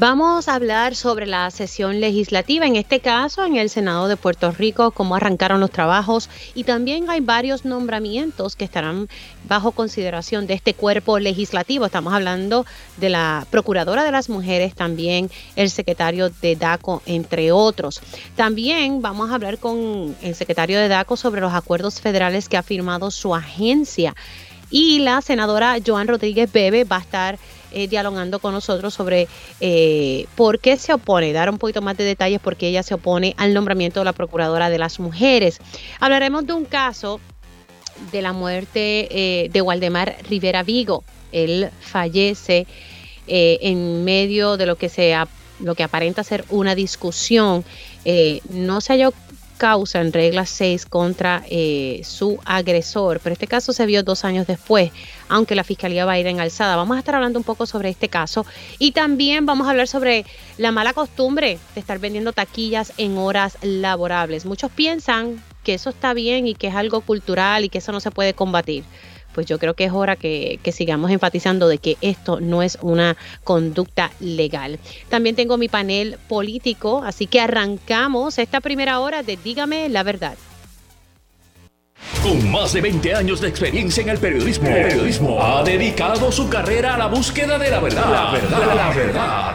Vamos a hablar sobre la sesión legislativa, en este caso en el Senado de Puerto Rico, cómo arrancaron los trabajos y también hay varios nombramientos que estarán bajo consideración de este cuerpo legislativo. Estamos hablando de la Procuradora de las Mujeres, también el secretario de DACO, entre otros. También vamos a hablar con el secretario de DACO sobre los acuerdos federales que ha firmado su agencia. Y la senadora Joan Rodríguez Bebe va a estar eh, dialogando con nosotros sobre eh, por qué se opone, dar un poquito más de detalles por qué ella se opone al nombramiento de la Procuradora de las Mujeres. Hablaremos de un caso de la muerte eh, de Waldemar Rivera Vigo. Él fallece en medio de lo que lo que aparenta ser una discusión. no se halló causa en regla 6 contra eh, su agresor, pero este caso se vio dos años después, aunque la fiscalía va a ir en alzada. Vamos a estar hablando un poco sobre este caso y también vamos a hablar sobre la mala costumbre de estar vendiendo taquillas en horas laborables. Muchos piensan que eso está bien y que es algo cultural y que eso no se puede combatir pues yo creo que es hora que, sigamos enfatizando de que esto no es una conducta legal. También tengo mi panel político, así que arrancamos esta primera hora de Dígame la verdad. Con más de 20 años de experiencia en el periodismo, periodismo ha dedicado su carrera a la búsqueda de la verdad. La verdad, la verdad.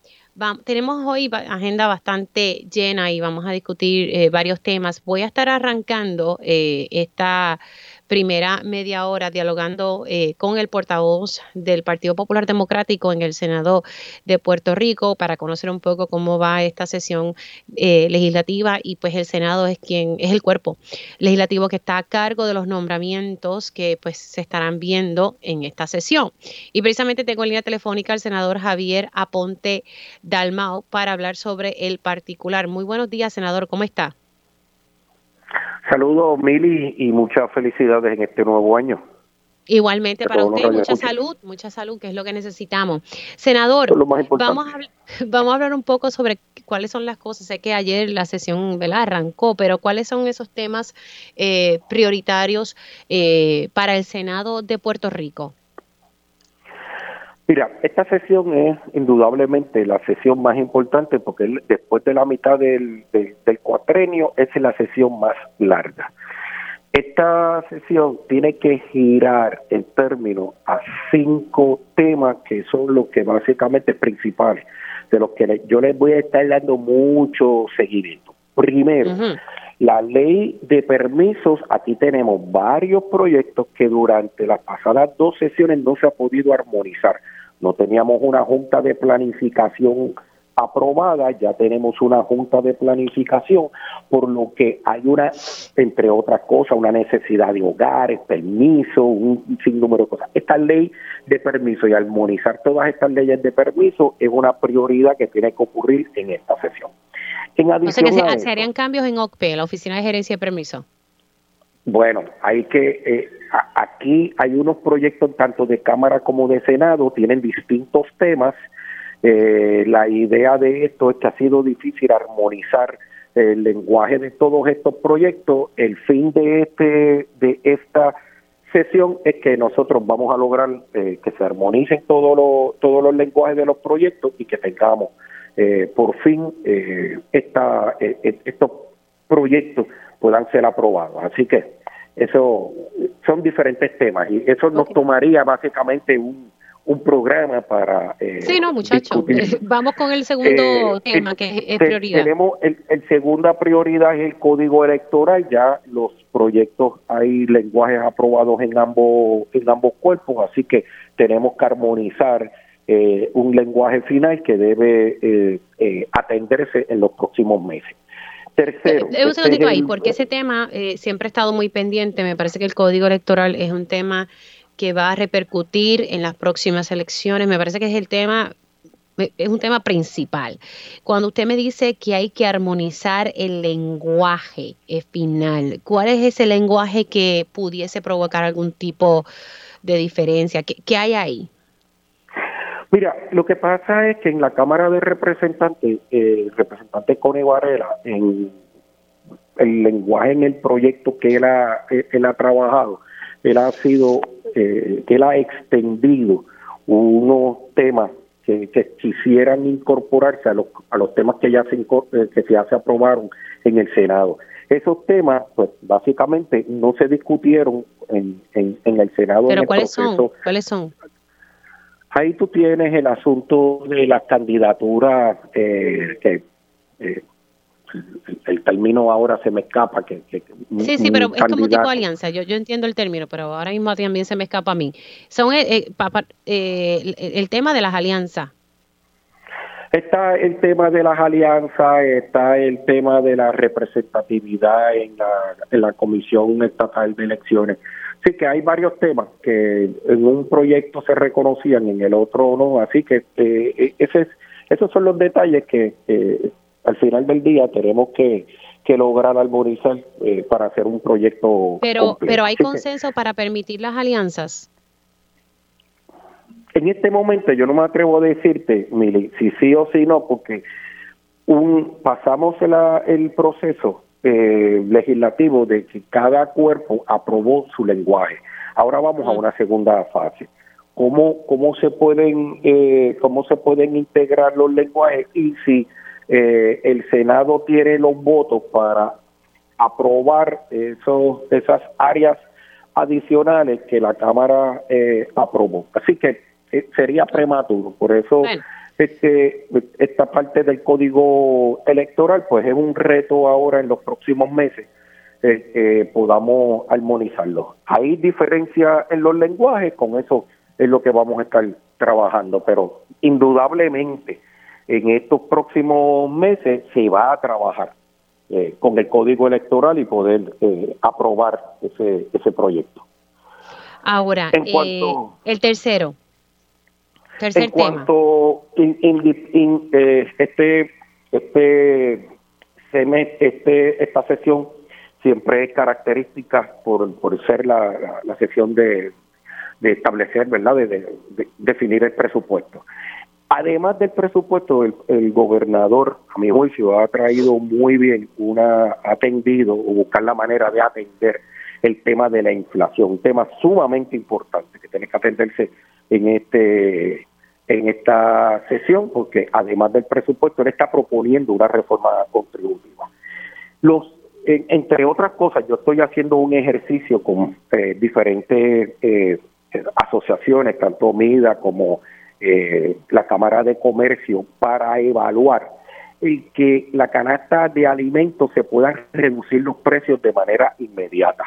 tenemos hoy agenda bastante llena y vamos a discutir eh, varios temas. Voy a estar arrancando eh, esta primera media hora dialogando eh, con el portavoz del Partido Popular Democrático en el Senado de Puerto Rico para conocer un poco cómo va esta sesión eh, legislativa y pues el Senado es quien es el cuerpo legislativo que está a cargo de los nombramientos que pues se estarán viendo en esta sesión. Y precisamente tengo en línea telefónica al senador Javier Aponte Dalmao para hablar sobre el particular. Muy buenos días, senador, ¿cómo está? Saludos, Mili, y muchas felicidades en este nuevo año. Igualmente para usted, mucha salud, mucha salud, que es lo que necesitamos. Senador, vamos a, vamos a hablar un poco sobre cuáles son las cosas. Sé que ayer la sesión ¿verdad? arrancó, pero cuáles son esos temas eh, prioritarios eh, para el Senado de Puerto Rico. Mira, esta sesión es indudablemente la sesión más importante porque después de la mitad del, del, cuatrenio es la sesión más larga. Esta sesión tiene que girar en términos a cinco temas que son los que básicamente principales, de los que yo les voy a estar dando mucho seguimiento. Primero, la ley de permisos, aquí tenemos varios proyectos que durante las pasadas dos sesiones no se ha podido armonizar no teníamos una junta de planificación aprobada, ya tenemos una junta de planificación, por lo que hay una, entre otras cosas, una necesidad de hogares, permiso, un sinnúmero de cosas. Esta ley de permiso y armonizar todas estas leyes de permiso es una prioridad que tiene que ocurrir en esta sesión. En adición o sea que se, harían cambios en OCPE, la Oficina de Gerencia de Permiso. Bueno, hay que eh, aquí hay unos proyectos tanto de Cámara como de Senado, tienen distintos temas. Eh, la idea de esto es que ha sido difícil armonizar el lenguaje de todos estos proyectos. El fin de este de esta sesión es que nosotros vamos a lograr eh, que se armonicen todos los todos los lenguajes de los proyectos y que tengamos eh, por fin esta, estos proyectos puedan ser aprobados. Así que eso son diferentes temas y eso nos tomaría básicamente un, un programa para... Eh, sí, no, muchachos. Vamos con el segundo eh, tema, que es prioridad. Tenemos el, el, segunda prioridad es el código electoral. Ya los proyectos hay lenguajes aprobados en ambos en ambos cuerpos, así que tenemos que armonizar eh, un lenguaje final que debe eh, atenderse en los próximos meses. Tercero. Eh, un segundito ahí, porque ese tema eh, siempre ha estado muy pendiente. Me parece que el código electoral es un tema que va a repercutir en las próximas elecciones. Me parece que es el tema es un tema principal. Cuando usted me dice que hay que armonizar el lenguaje final, ¿cuál es ese lenguaje que pudiese provocar algún tipo de diferencia? ¿Qué, hay ahí? Mira, lo que pasa es que en la Cámara de Representantes, eh, el representante Cone Varela, en el lenguaje en el proyecto que él ha, él ha trabajado, él ha sido, eh, que él ha extendido unos temas que, quisieran incorporarse a los, a los temas que ya se, eh, que ya se aprobaron en el Senado. Esos temas, pues básicamente no se discutieron en, en, el Senado. ¿Pero cuáles son? ¿Cuáles son? Ahí tú tienes el asunto de las candidaturas eh, que eh, el término ahora se me escapa. Que, sí, sí, pero es como tipo alianza. Yo, yo entiendo el término, pero ahora mismo también se me escapa a mí. Son eh, eh, eh el, tema de las alianzas. Está el tema de las alianzas, está el tema de la representatividad en la, en la Comisión Estatal de Elecciones. Sí que hay varios temas que en un proyecto se reconocían, en el otro no, así que eh, ese esos son los detalles que al final del día tenemos que, que lograr armonizar eh, para hacer un proyecto. Pero, pero hay consenso para permitir las alianzas. En este momento yo no me atrevo a decirte, Mili, si sí o si no, porque un, pasamos el proceso eh, legislativo de que cada cuerpo aprobó su lenguaje. Ahora vamos a una segunda fase. ¿Cómo, cómo se pueden eh, cómo se pueden integrar los lenguajes y si eh, el Senado tiene los votos para aprobar esos, esas áreas adicionales que la Cámara eh, aprobó. Así que eh, sería prematuro. Por eso este, esta parte del código electoral pues es un reto ahora en los próximos meses que podamos armonizarlo. Hay diferencia en los lenguajes, con eso es lo que vamos a estar trabajando, pero indudablemente en estos próximos meses se va a trabajar eh, con el código electoral y poder eh, aprobar ese, ese proyecto. Ahora, eh, el tercero. Tercer en cuanto este este este esta sesión siempre es característica por, por ser la, la, sesión de, de establecer, ¿verdad? de, definir el presupuesto. Además del presupuesto, el, gobernador, a mi juicio, ha traído muy bien, una atendido o buscar la manera de atender el tema de la inflación, un tema sumamente importante que tiene que atenderse en este en esta sesión, porque además del presupuesto, él está proponiendo una reforma contributiva. Los, entre otras cosas, yo estoy haciendo un ejercicio con eh, diferentes eh, asociaciones, tanto MIDA como eh, la Cámara de Comercio para evaluar el que la canasta de alimentos se puedan reducir los precios de manera inmediata.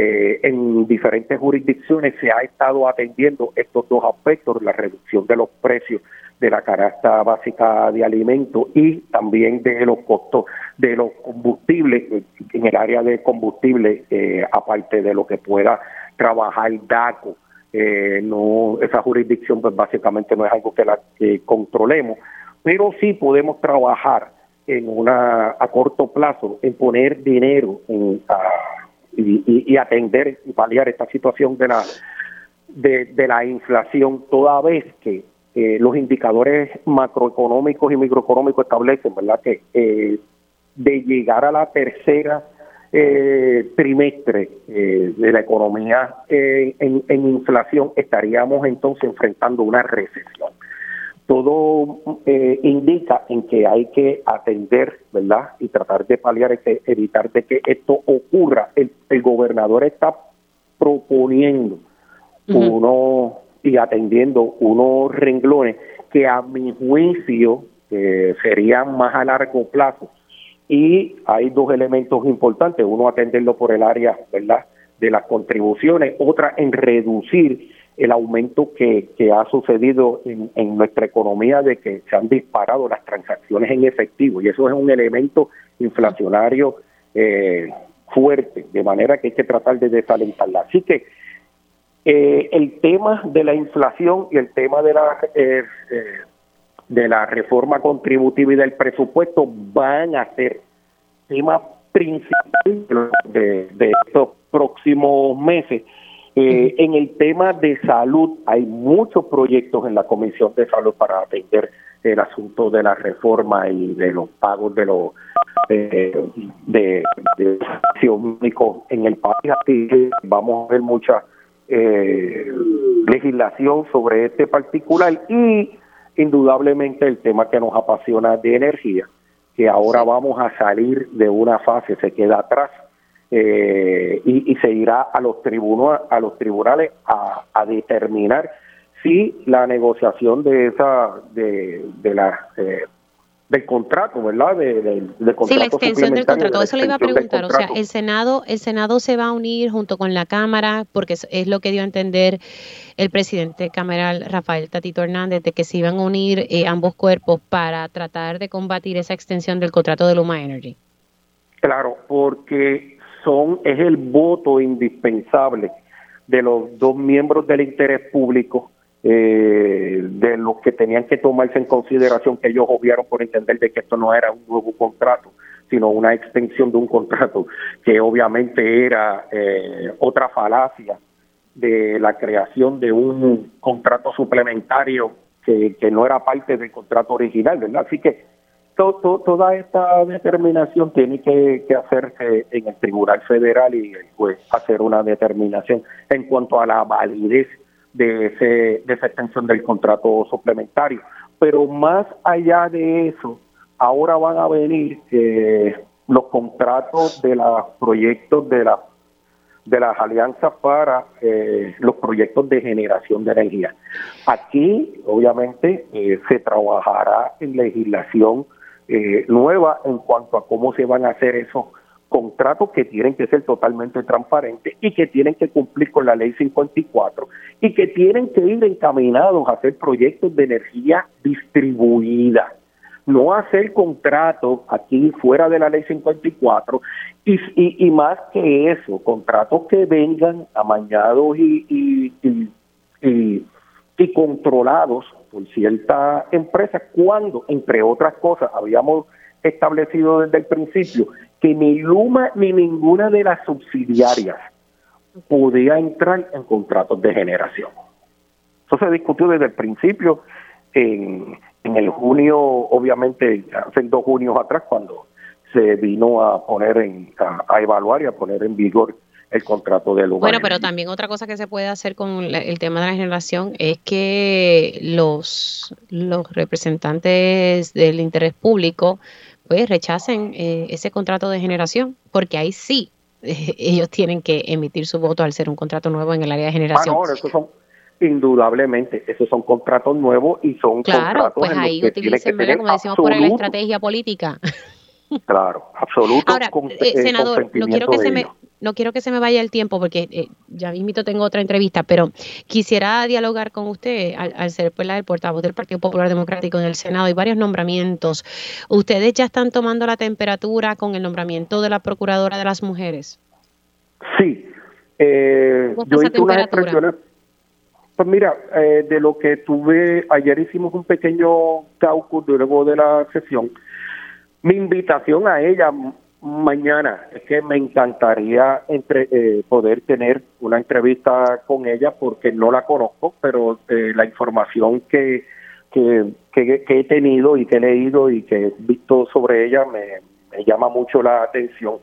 Eh, en diferentes jurisdicciones se ha estado atendiendo estos dos aspectos, la reducción de los precios de la canasta básica de alimentos y también de los costos de los combustibles en el área de combustible, eh, aparte de lo que pueda trabajar DACO. Eh, no esa jurisdicción pues básicamente no es algo que la controlemos, pero sí podemos trabajar en una a corto plazo en poner dinero en, y, atender y paliar esta situación de la de, la inflación toda vez que eh, los indicadores macroeconómicos y microeconómicos establecen verdad que eh, de llegar a la tercera eh, trimestre eh, de la economía eh, en, inflación, estaríamos entonces enfrentando una recesión. Todo eh, indica en que hay que atender, ¿verdad? Y tratar de paliar, este, evitar de que esto ocurra. El, gobernador está proponiendo uno y atendiendo unos renglones que a mi juicio serían más a largo plazo y hay dos elementos importantes, uno atenderlo por el área, ¿verdad?, de las contribuciones, otra en reducir el aumento que, que ha sucedido en, en, nuestra economía de que se han disparado las transacciones en efectivo y eso es un elemento inflacionario eh, fuerte, de manera que hay que tratar de desalentarla. Así que eh, el tema de la inflación y el tema de la eh, de la reforma contributiva y del presupuesto van a ser temas principales de, de estos próximos meses. Eh, en el tema de salud hay muchos proyectos en la Comisión de Salud para atender el asunto de la reforma y de los pagos de los eh, de, de, en el país. Así que vamos a ver mucha eh, legislación sobre este particular y indudablemente el tema que nos apasiona de energía, que ahora vamos a salir de una fase, se queda atrás eh, y, se irá a los tribunales, a los tribunales a, a determinar si la negociación de esa de, de la eh, del contrato, ¿verdad? De, sí, la extensión del contrato. Eso le iba a preguntar. O sea, el Senado, el Senado se va a unir junto con la Cámara, porque es, lo que dio a entender el presidente cameral Rafael Tatito Hernández, de que se iban a unir eh, ambos cuerpos para tratar de combatir esa extensión del contrato de Luma Energy. Claro, porque son es el voto indispensable de los dos miembros del interés público eh, de los que tenían que tomarse en consideración que ellos obviaron por entender de que esto no era un nuevo contrato, sino una extensión de un contrato que obviamente era eh, otra falacia de la creación de un contrato suplementario que, que no era parte del contrato original, ¿verdad? Así que toda esta determinación tiene que, hacerse en el Tribunal Federal y pues hacer una determinación en cuanto a la validez de, ese, de esa extensión del contrato suplementario. Pero más allá de eso, ahora van a venir eh, los contratos de los proyectos de la de las alianzas para eh, los proyectos de generación de energía. Aquí, obviamente, eh, se trabajará en legislación nueva en cuanto a cómo se van a hacer esos contratos que tienen que ser totalmente transparentes y que tienen que cumplir con la ley 54 y que tienen que ir encaminados a hacer proyectos de energía distribuida, no hacer contratos aquí fuera de la ley 54 y, y, y más que eso, contratos que vengan amañados y, y, y, y controlados por cierta empresa cuando, entre otras cosas, habíamos establecido desde el principio que ni Luma ni ninguna de las subsidiarias podía entrar en contratos de generación. Eso se discutió desde el principio en, en el junio, obviamente, hace dos junios atrás, cuando se vino a poner en, a, evaluar y a poner en vigor el contrato de Luma. Bueno, pero también otra cosa que se puede hacer con el tema de la generación es que los, los representantes del interés público pues rechacen eh, ese contrato de generación, porque ahí sí eh, ellos tienen que emitir su voto al ser un contrato nuevo en el área de generación. Ah, esos son indudablemente, esos son contratos nuevos y son claro, pues ahí utilicen, como decimos por la estrategia política. Claro, absoluto. Ahora, eh, senador, no quiero que se me no quiero que se me vaya el tiempo porque eh, ya mismito tengo otra entrevista, pero quisiera dialogar con usted al, ser pues, el portavoz del Partido Popular Democrático en el Senado y varios nombramientos. ¿Ustedes ya están tomando la temperatura con el nombramiento de la Procuradora de las Mujeres? Sí. Eh, yo hice unas expresiones. Pues mira, eh, de lo que tuve, ayer hicimos un pequeño caucus luego de la sesión. Mi invitación a ella mañana. Es que me encantaría entre, eh, poder tener una entrevista con ella porque no la conozco, pero eh, la información que, que, que, he tenido y que he leído y que he visto sobre ella me, llama mucho la atención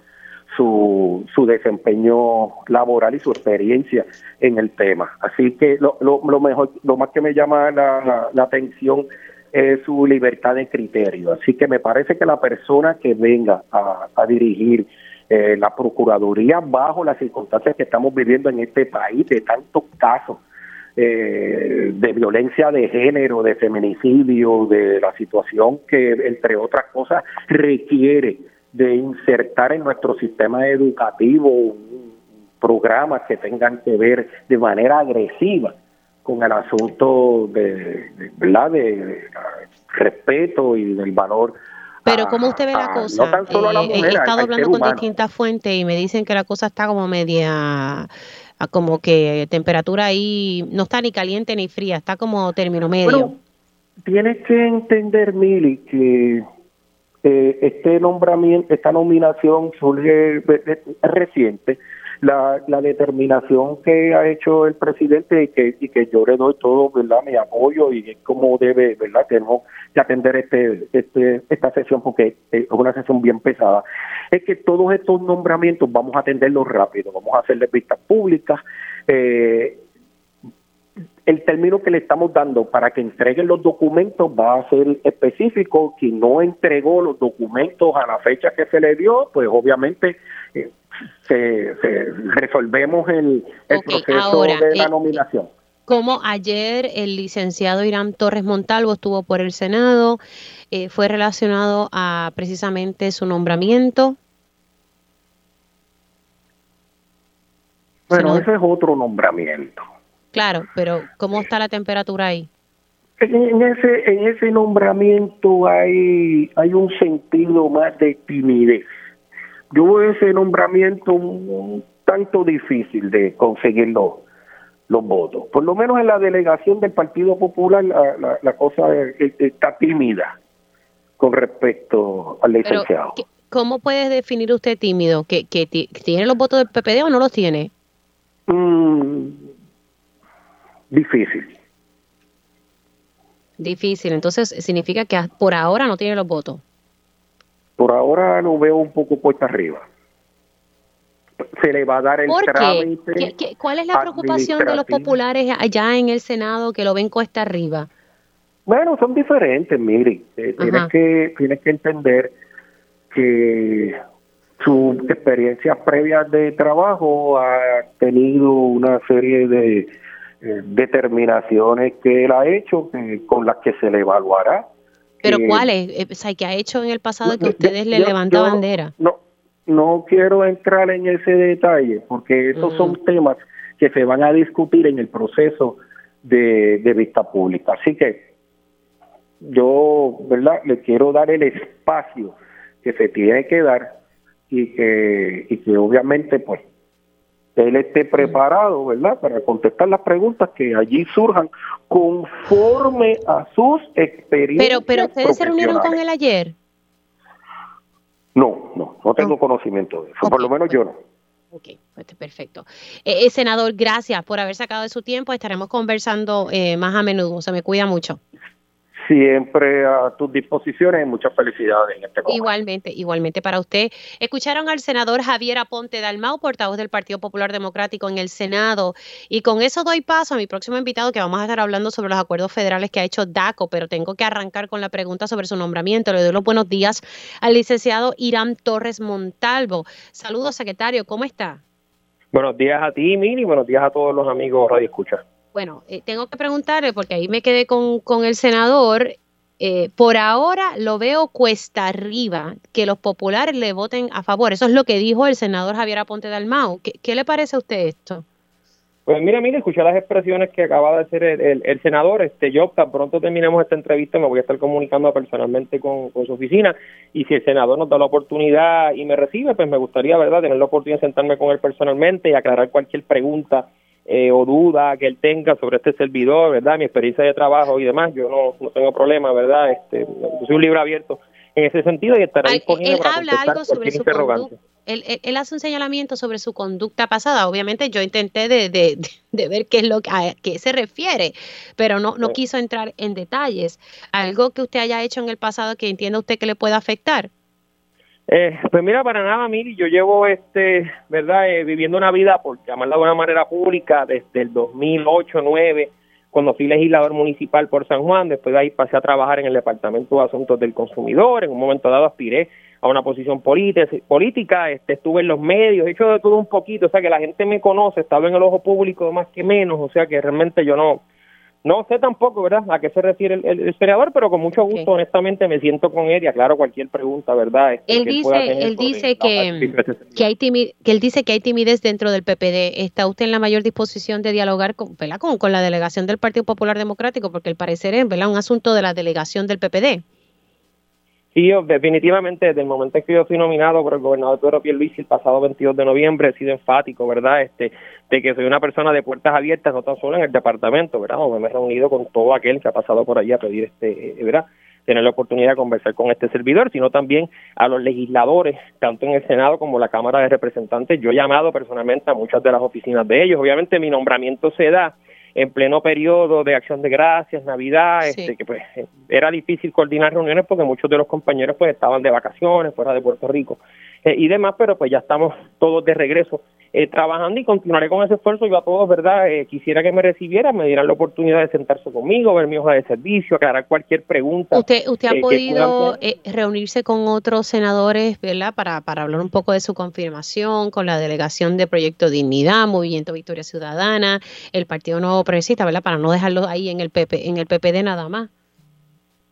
su, su desempeño laboral y su experiencia en el tema. Así que lo, lo, lo mejor, lo más que me llama la, la atención es su libertad de criterio. Así que me parece que la persona que venga a, dirigir eh, la Procuraduría bajo las circunstancias que estamos viviendo en este país, de tantos casos eh, de violencia de género, de feminicidio, de la situación que, entre otras cosas, requiere de insertar en nuestro sistema educativo programas que tengan que ver de manera agresiva con el asunto de, ¿verdad? de, respeto y del valor pero ¿cómo usted ve la cosa? Eh, he estado hablando con distintas fuentes y me dicen que la cosa está como media, como que temperatura ahí no está ni caliente ni fría, está como término medio. tienes que entender, Mili, que eh, este nombramiento, esta nominación surge reciente. La, la determinación que ha hecho el presidente y que, y que yo le doy todo verdad mi apoyo y es como debe verdad tenemos que atender este, este esta sesión porque es una sesión bien pesada. Es que todos estos nombramientos vamos a atenderlos rápido vamos a hacerles vistas públicas eh, el término que le estamos dando para que entreguen los documentos va a ser específico. Quien no entregó los documentos a la fecha que se le dio, pues obviamente eh, se, resolvemos el, proceso de la eh, nominación. Como ayer el licenciado Irán Torres Montalvo estuvo por el Senado, eh, fue relacionado a precisamente su nombramiento. Bueno, ese es otro nombramiento. Claro, pero ¿cómo está la temperatura ahí? En ese, en ese nombramiento hay, hay un sentido más de timidez. Yo veo ese nombramiento un, tanto difícil de conseguir los, votos. Por lo menos en la delegación del Partido Popular la, la, cosa está tímida con respecto al licenciado. ¿Cómo puede definir usted tímido? ¿Que, que tiene los votos del PPD o no los tiene? Mm, difícil. Difícil, entonces significa que por ahora no tiene los votos. Por ahora lo veo un poco puesta arriba. Se le va a dar el trámite. cuál es la preocupación de los populares allá en el Senado que lo ven cuesta arriba? Bueno, son diferentes, mire. Eh, tienes que tienes que entender que su experiencia previa de trabajo ha tenido una serie de eh, determinaciones que él ha hecho con las que se le evaluará. ¿Pero eh, cuáles? Eh, o sea, ¿qué ha hecho en el pasado que ustedes le levantan bandera? No, no quiero entrar en ese detalle porque esos son mm. temas que se van a discutir en el proceso de, de vista pública. Así que yo, ¿verdad? Le quiero dar el espacio que se tiene que dar y que, y que obviamente, pues, él esté preparado, ¿verdad?, para contestar las preguntas que allí surjan conforme a sus experiencias. Pero, pero ustedes se reunieron con él ayer. No, no, no tengo conocimiento de eso, por lo menos yo no. Ok, pues, perfecto. Eh, eh, senador, gracias por haber sacado de su tiempo. Estaremos conversando eh, más a menudo. Se me cuida mucho siempre a tus disposiciones muchas felicidades en este momento. Igualmente, igualmente para usted. Escucharon al senador Javier Aponte Dalmau, portavoz del Partido Popular Democrático en el Senado. Y con eso doy paso a mi próximo invitado que vamos a estar hablando sobre los acuerdos federales que ha hecho DACO, pero tengo que arrancar con la pregunta sobre su nombramiento. Le doy los buenos días al licenciado Irán Torres Montalvo. Saludos, secretario, ¿cómo está? Buenos días a ti, Mini, buenos días a todos los amigos Radio Escucha. Bueno, eh, tengo que preguntarle, porque ahí me quedé con, con el senador, eh, por ahora lo veo cuesta arriba que los populares le voten a favor. Eso es lo que dijo el senador Javier Aponte Dalmau. ¿Qué, qué le parece a usted esto? Pues mira, mira, escuché las expresiones que acaba de hacer el, senador. Este, yo tan pronto terminemos esta entrevista me voy a estar comunicando personalmente con, con, su oficina y si el senador nos da la oportunidad y me recibe, pues me gustaría, verdad, tener la oportunidad de sentarme con él personalmente y aclarar cualquier pregunta eh, o duda que él tenga sobre este servidor, ¿verdad? Mi experiencia de trabajo y demás, yo no, no tengo problema, ¿verdad? Este, soy un libro abierto en ese sentido y estará disponible él habla algo sobre su conducta. Él, él, hace un señalamiento sobre su conducta pasada. Obviamente yo intenté de, de, de ver qué es lo que, a qué se refiere, pero no, no quiso entrar en detalles. Algo que usted haya hecho en el pasado que entienda usted que le pueda afectar. Eh, pues mira, para nada, Miri, yo llevo, este, ¿verdad?, eh, viviendo una vida, por llamarla de una manera pública, desde el 2008-2009, cuando fui legislador municipal por San Juan, después de ahí pasé a trabajar en el Departamento de Asuntos del Consumidor, en un momento dado aspiré a una posición política, este, estuve en los medios, he hecho de todo un poquito, o sea que la gente me conoce, estaba en el ojo público más que menos, o sea que realmente yo no, no sé tampoco, ¿verdad?, a qué se refiere el, el, pero con mucho gusto, honestamente, me siento con él y aclaro cualquier pregunta, ¿verdad? Este, él dice, él dice que, que, hay timidez, que él dice que hay timidez dentro del PPD. ¿Está usted en la mayor disposición de dialogar con, Con, con la delegación del Partido Popular Democrático? Porque el parecer es, ¿verdad?, un asunto de la delegación del PPD. Sí, definitivamente, desde el momento en que yo fui nominado por el gobernador Pedro Pierluisi el pasado 22 de noviembre, he sido enfático, ¿verdad?, este, de que soy una persona de puertas abiertas, no tan solo en el departamento, ¿verdad?, me he reunido con todo aquel que ha pasado por allí a pedir, este, ¿verdad?, tener la oportunidad de conversar con este servidor, sino también a los legisladores, tanto en el Senado como la Cámara de Representantes. Yo he llamado personalmente a muchas de las oficinas de ellos. Obviamente mi nombramiento se da en pleno periodo de acción de gracias, Navidad, este, que pues era difícil coordinar reuniones porque muchos de los compañeros pues estaban de vacaciones fuera de Puerto Rico eh, y demás, pero pues ya estamos todos de regreso eh, trabajando y continuaré con ese esfuerzo. Yo a todos, ¿verdad? Eh, quisiera que me recibieran, me dieran la oportunidad de sentarse conmigo, ver mi hoja de servicio, aclarar cualquier pregunta. ¿Usted, usted ha podido reunirse con otros senadores, ¿verdad? Para, para hablar un poco de su confirmación con la delegación de Proyecto Dignidad, Movimiento Victoria Ciudadana, el Partido Nuevo Progresista, ¿verdad? Para no dejarlo ahí en el, PP, en el PPD nada más.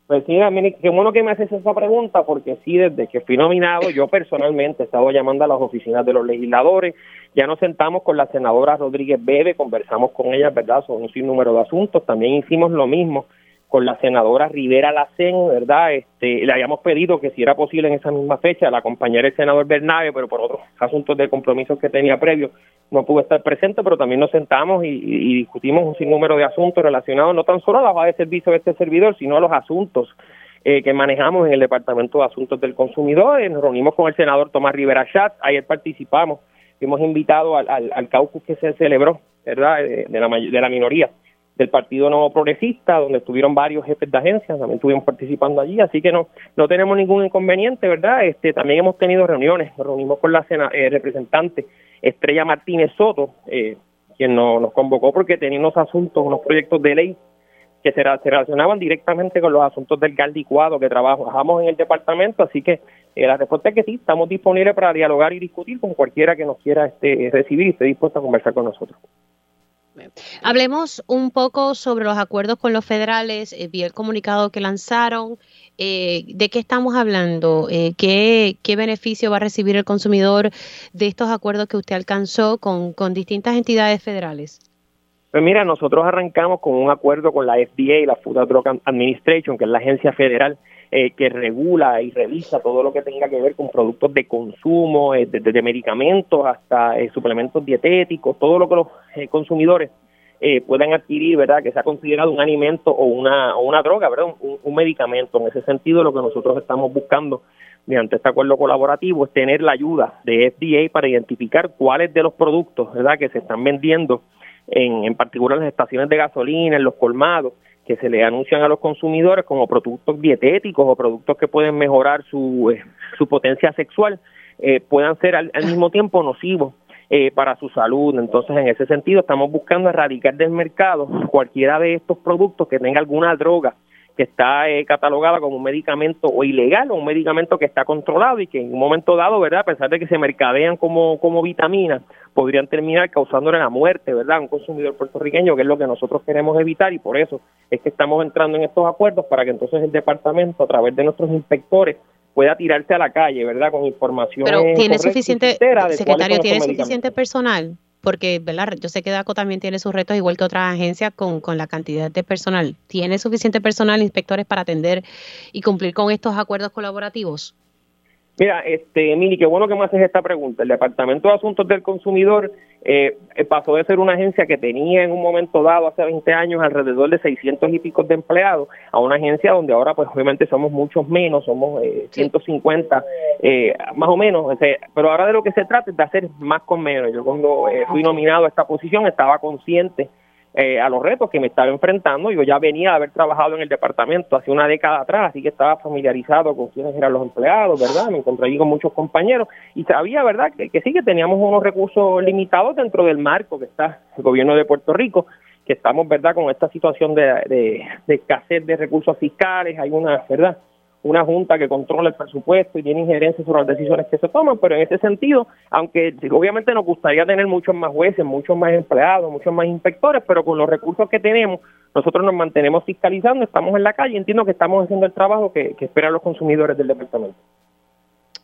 Pues sí, qué bueno que me haces esa pregunta, porque sí, desde que fui nominado, yo personalmente he estado llamando a las oficinas de los legisladores, ya nos sentamos con la senadora Rodríguez Bebe, conversamos con ella, ¿verdad?, sobre un sinnúmero de asuntos, también hicimos lo mismo con la senadora Rivera Lacen, ¿verdad? Este, le habíamos pedido que si era posible en esa misma fecha la acompañara el senador Bernabe, pero por otros asuntos de compromisos que tenía previo no pudo estar presente, pero también nos sentamos y, discutimos un sinnúmero de asuntos relacionados no tan solo a la base de servicio de este servidor, sino a los asuntos eh, que manejamos en el Departamento de Asuntos del Consumidor. Nos reunimos con el senador Tomás Rivera Chat, ayer participamos, hemos invitado al, al, caucus que se celebró, ¿verdad?, de, la, de la minoría del Partido Nuevo Progresista, donde estuvieron varios jefes de agencias, también estuvimos participando allí, así que no no tenemos ningún inconveniente, ¿verdad? Este También hemos tenido reuniones, nos reunimos con la eh, representante Estrella Martínez Soto, eh, quien nos, convocó porque tenía unos asuntos, unos proyectos de ley que se, relacionaban directamente con los asuntos del gas licuado que trabajamos en el departamento, así que eh, la respuesta es que sí, estamos disponibles para dialogar y discutir con cualquiera que nos quiera este, recibir y esté dispuesto a conversar con nosotros. Hablemos un poco sobre los acuerdos con los federales. Eh, vi el comunicado que lanzaron. Eh, ¿De qué estamos hablando? Eh, ¿qué, ¿qué, beneficio va a recibir el consumidor de estos acuerdos que usted alcanzó con, distintas entidades federales? Pues mira, nosotros arrancamos con un acuerdo con la FDA, la Food and Drug Administration, que es la agencia federal eh, que regula y revisa todo lo que tenga que ver con productos de consumo, desde de, medicamentos hasta eh, suplementos dietéticos, todo lo que los eh, consumidores puedan adquirir, ¿verdad? Que sea considerado un alimento o una, o una droga, ¿verdad? Un, un, medicamento. En ese sentido, lo que nosotros estamos buscando mediante este acuerdo colaborativo es tener la ayuda de FDA para identificar cuáles de los productos, ¿verdad? Que se están vendiendo en, en particular en las estaciones de gasolina, en los colmados, que se le anuncian a los consumidores como productos dietéticos o productos que pueden mejorar su, eh, su potencia sexual, eh, puedan ser al, mismo tiempo nocivos eh, para su salud. Entonces, en ese sentido, estamos buscando erradicar del mercado cualquiera de estos productos que tenga alguna droga que está eh, catalogada como un medicamento o ilegal o un medicamento que está controlado y que en un momento dado, ¿verdad? A pesar de que se mercadean como, como vitaminas, podrían terminar causándole la muerte, ¿verdad? A un consumidor puertorriqueño, que es lo que nosotros queremos evitar y por eso es que estamos entrando en estos acuerdos para que entonces el departamento, a través de nuestros inspectores, pueda tirarse a la calle, ¿verdad? Con información. Pero tiene suficiente, secretario, ¿tiene suficiente personal? Porque ¿verdad? yo sé que DACO también tiene sus retos, igual que otras agencias, con, con la cantidad de personal. ¿Tiene suficiente personal, inspectores, para atender y cumplir con estos acuerdos colaborativos? Mira, este, Mili, qué bueno que me haces esta pregunta. El Departamento de Asuntos del Consumidor eh, eh, pasó de ser una agencia que tenía en un momento dado, hace 20 años, alrededor de 600 y pico de empleados, a una agencia donde ahora, pues obviamente somos muchos menos, somos eh, 150 eh, más o menos. pero ahora de lo que se trata es de hacer más con menos. Yo cuando eh, fui nominado a esta posición estaba consciente eh, a los retos que me estaba enfrentando. Yo ya venía de haber trabajado en el departamento hace una década atrás, así que estaba familiarizado con quiénes eran los empleados, ¿verdad? Me encontré allí con muchos compañeros y sabía, ¿verdad?, que, que sí que teníamos unos recursos limitados dentro del marco que está el gobierno de Puerto Rico que estamos, ¿verdad?, con esta situación de, de, de escasez de recursos fiscales, hay una, ¿verdad?, una junta que controla el presupuesto y tiene injerencia sobre las decisiones que se toman, pero en ese sentido, aunque obviamente nos gustaría tener muchos más jueces, muchos más empleados, muchos más inspectores, pero con los recursos que tenemos, nosotros nos mantenemos fiscalizando, estamos en la calle, entiendo que estamos haciendo el trabajo que, esperan los consumidores del departamento.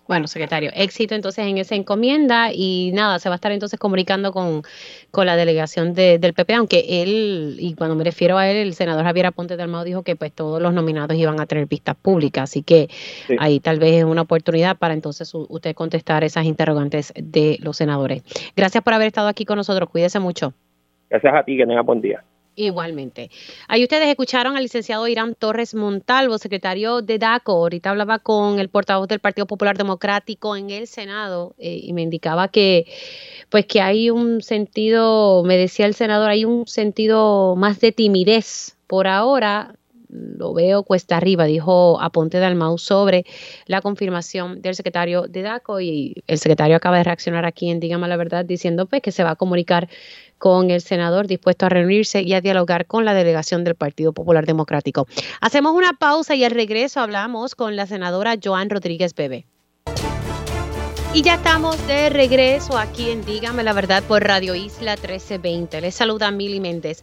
Bueno, secretario, éxito entonces en esa encomienda y nada, se va a estar entonces comunicando con, con la delegación del PP, aunque él, y cuando me refiero a él, el senador Javier Aponte de Almado dijo que pues todos los nominados iban a tener vistas públicas, así que ahí tal vez es una oportunidad para entonces usted contestar esas interrogantes de los senadores. Gracias por haber estado aquí con nosotros, cuídese mucho. Gracias a ti, que tenga buen día. Igualmente. Ahí ustedes escucharon al licenciado Irán Torres Montalvo, secretario de DACO. Ahorita hablaba con el portavoz del Partido Popular Democrático en el Senado eh, y me indicaba que, pues, que hay un sentido, me decía el senador, hay un sentido más de timidez por ahora lo veo cuesta arriba, dijo Aponte Dalmau sobre la confirmación del secretario de DACO y el secretario acaba de reaccionar aquí en Dígame la Verdad diciendo pues, que se va a comunicar con el senador dispuesto a reunirse y a dialogar con la delegación del Partido Popular Democrático. Hacemos una pausa y al regreso hablamos con la senadora Joan Rodríguez Bebe. Y ya estamos de regreso aquí en Dígame la Verdad por Radio Isla 1320. Les saluda Mili Méndez.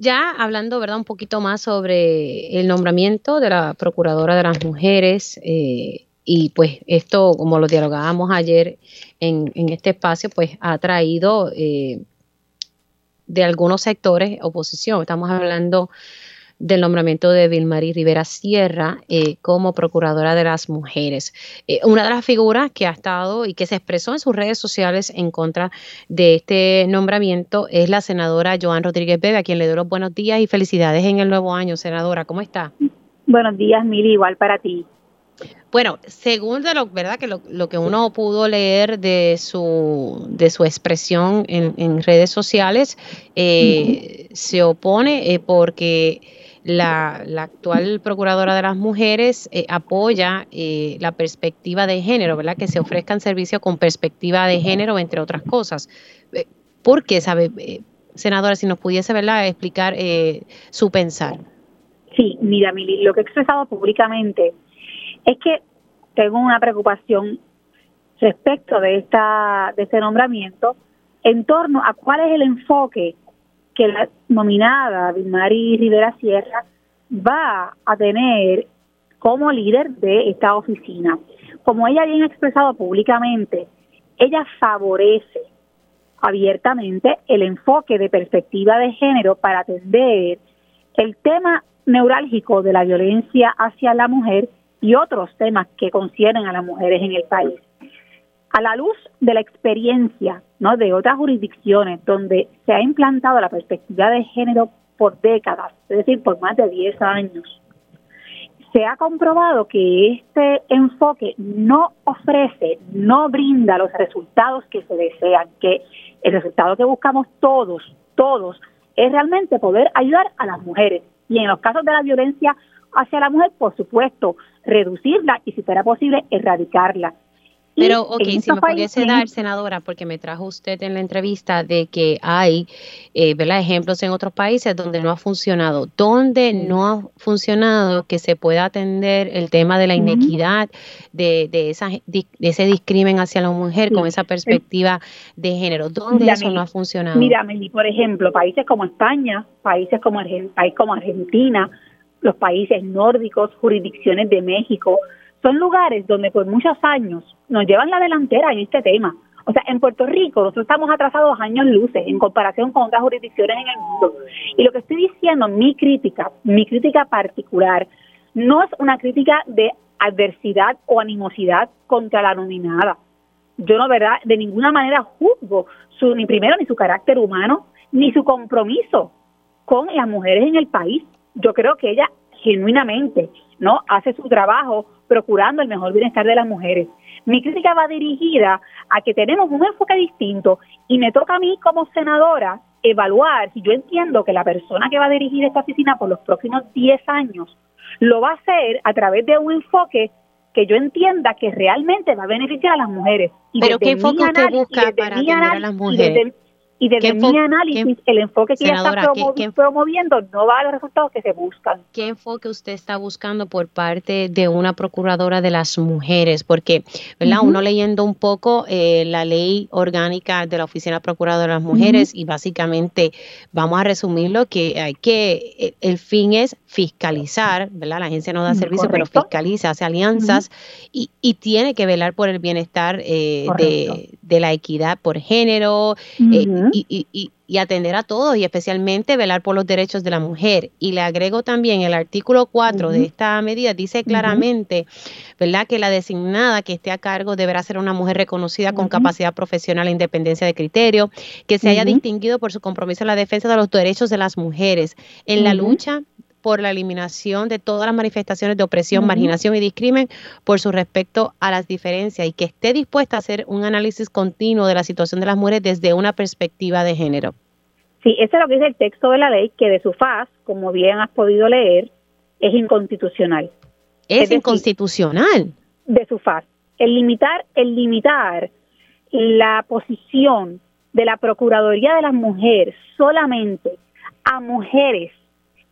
Ya hablando, ¿verdad?, un poquito más sobre el nombramiento de la Procuradora de las Mujeres, eh, y pues esto, como lo dialogábamos ayer en, este espacio, pues ha traído eh, de algunos sectores oposición. Estamos hablando del nombramiento de Vilmarí Rivera Sierra eh, como Procuradora de las Mujeres. Eh, una de las figuras que ha estado y que se expresó en sus redes sociales en contra de este nombramiento es la senadora Joan Rodríguez Bebe, a quien le doy los buenos días y felicidades en el nuevo año. Senadora, ¿cómo está? Buenos días, Mili, igual para ti. Bueno, según de lo, ¿verdad? que lo, que uno pudo leer de su, de su expresión en, redes sociales, eh, se opone porque la, actual procuradora de las mujeres eh, apoya eh, la perspectiva de género, ¿verdad? Que se ofrezcan servicios con perspectiva de género, entre otras cosas. Eh, ¿Por qué, sabe, senadora, si nos pudiese, ¿verdad?, explicar su pensar. Sí, mira, Mili, lo que he expresado públicamente es que tengo una preocupación respecto de esta de este nombramiento en torno a cuál es el enfoque que la nominada Vilmari Rivera Sierra va a tener como líder de esta oficina. Como ella bien ha expresado públicamente, ella favorece abiertamente el enfoque de perspectiva de género para atender el tema neurálgico de la violencia hacia la mujer y otros temas que conciernen a las mujeres en el país a la luz de la experiencia ¿no? de otras jurisdicciones donde se ha implantado la perspectiva de género por décadas, es decir, por más de 10 años, se ha comprobado que este enfoque no ofrece, no brinda los resultados que se desean, que el resultado que buscamos todos, todos, es realmente poder ayudar a las mujeres. Y en los casos de la violencia hacia la mujer, por supuesto, reducirla y si fuera posible, erradicarla. Pero, ok, si me pudiese dar, senadora, porque me trajo usted en la entrevista de que hay eh, ejemplos en otros países donde no ha funcionado. ¿Dónde no ha funcionado que se pueda atender el tema de la inequidad, de, de, esa, de ese discrimen hacia la mujer con esa perspectiva de género? ¿Dónde eso no ha funcionado? Mira, Meli, por ejemplo, países como España, países como, país como Argentina, los países nórdicos, jurisdicciones de México, son lugares donde por muchos años nos llevan la delantera en este tema. O sea, en Puerto Rico nosotros estamos atrasados años luces en comparación con otras jurisdicciones en el mundo. Y lo que estoy diciendo, mi crítica, mi crítica particular, no es una crítica de adversidad o animosidad contra la nominada. Yo no, verdad, de ninguna manera juzgo su, ni primero ni su carácter humano, ni su compromiso con las mujeres en el país. Yo creo que ella genuinamente no hace su trabajo procurando el mejor bienestar de las mujeres. Mi crítica va dirigida a que tenemos un enfoque distinto y me toca a mí como senadora evaluar si yo entiendo que la persona que va a dirigir esta oficina por los próximos 10 años lo va a hacer a través de un enfoque que yo entienda que realmente va a beneficiar a las mujeres. ¿Pero qué enfoque usted busca para atender a las mujeres? Y desde mi análisis, el enfoque que ella está promoviendo no va a los resultados que se buscan. ¿Qué enfoque usted está buscando por parte de una procuradora de las mujeres? Porque, ¿verdad? Uno leyendo un poco eh, la ley orgánica de la Oficina Procuradora de las Mujeres y básicamente vamos a resumirlo que hay que, eh, el fin es fiscalizar, ¿verdad? La agencia no da servicio, pero fiscaliza, hace alianzas y, y, tiene que velar por el bienestar eh, de, de, la equidad por género y, atender a todos y especialmente velar por los derechos de la mujer. Y le agrego también el artículo 4 de esta medida, dice claramente, ¿verdad?, que la designada que esté a cargo deberá ser una mujer reconocida con capacidad profesional e independencia de criterio, que se haya distinguido por su compromiso en la defensa de los derechos de las mujeres. En la lucha por la eliminación de todas las manifestaciones de opresión, marginación y discrimen por su respecto a las diferencias y que esté dispuesta a hacer un análisis continuo de la situación de las mujeres desde una perspectiva de género. Sí, eso es lo que dice el texto de la ley, que de su faz, como bien has podido leer, es inconstitucional. Es, inconstitucional. de su faz. El limitar, el limitar la posición de la Procuraduría de las Mujeres solamente a mujeres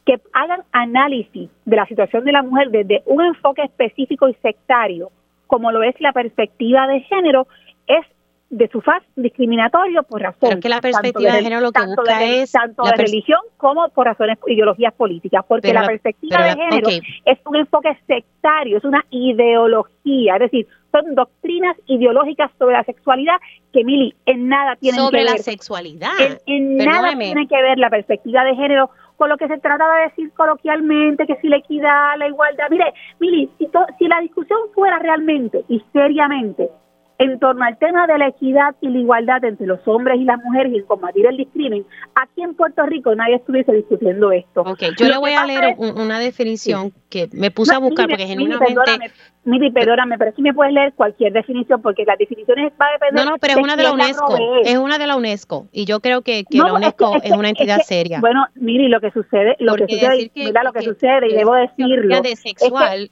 que hagan análisis de la situación de la mujer desde un enfoque específico y sectario, como lo es la perspectiva de género, es de su faz discriminatorio por razón. que la perspectiva de, género lo que busca es. Tanto de religión como por razones ideologías políticas, porque la, perspectiva de género es un enfoque sectario, es una ideología, es decir, son doctrinas ideológicas sobre la sexualidad que, Mili, en nada tienen que ver. Sobre la sexualidad. En, nada tiene que ver la perspectiva de género con lo que se trata de decir coloquialmente, que si la equidad, la igualdad. Mire, Mili, si, si la discusión fuera realmente y seriamente en torno al tema de la equidad y la igualdad entre los hombres y las mujeres y en combatir el discrimen, aquí en Puerto Rico nadie estuviese discutiendo esto. Okay, yo le voy a leer una definición que me puse a buscar porque genuinamente... Perdóname, Miri, perdóname, pero sí me puedes leer cualquier definición porque las definiciones va a depender... No, no, pero es una de la UNESCO, es una de la UNESCO y yo creo que, que la UNESCO es, una entidad seria. Bueno, Miri, lo que sucede, lo que sucede, mira, lo que, sucede y debo decirlo... De sexual,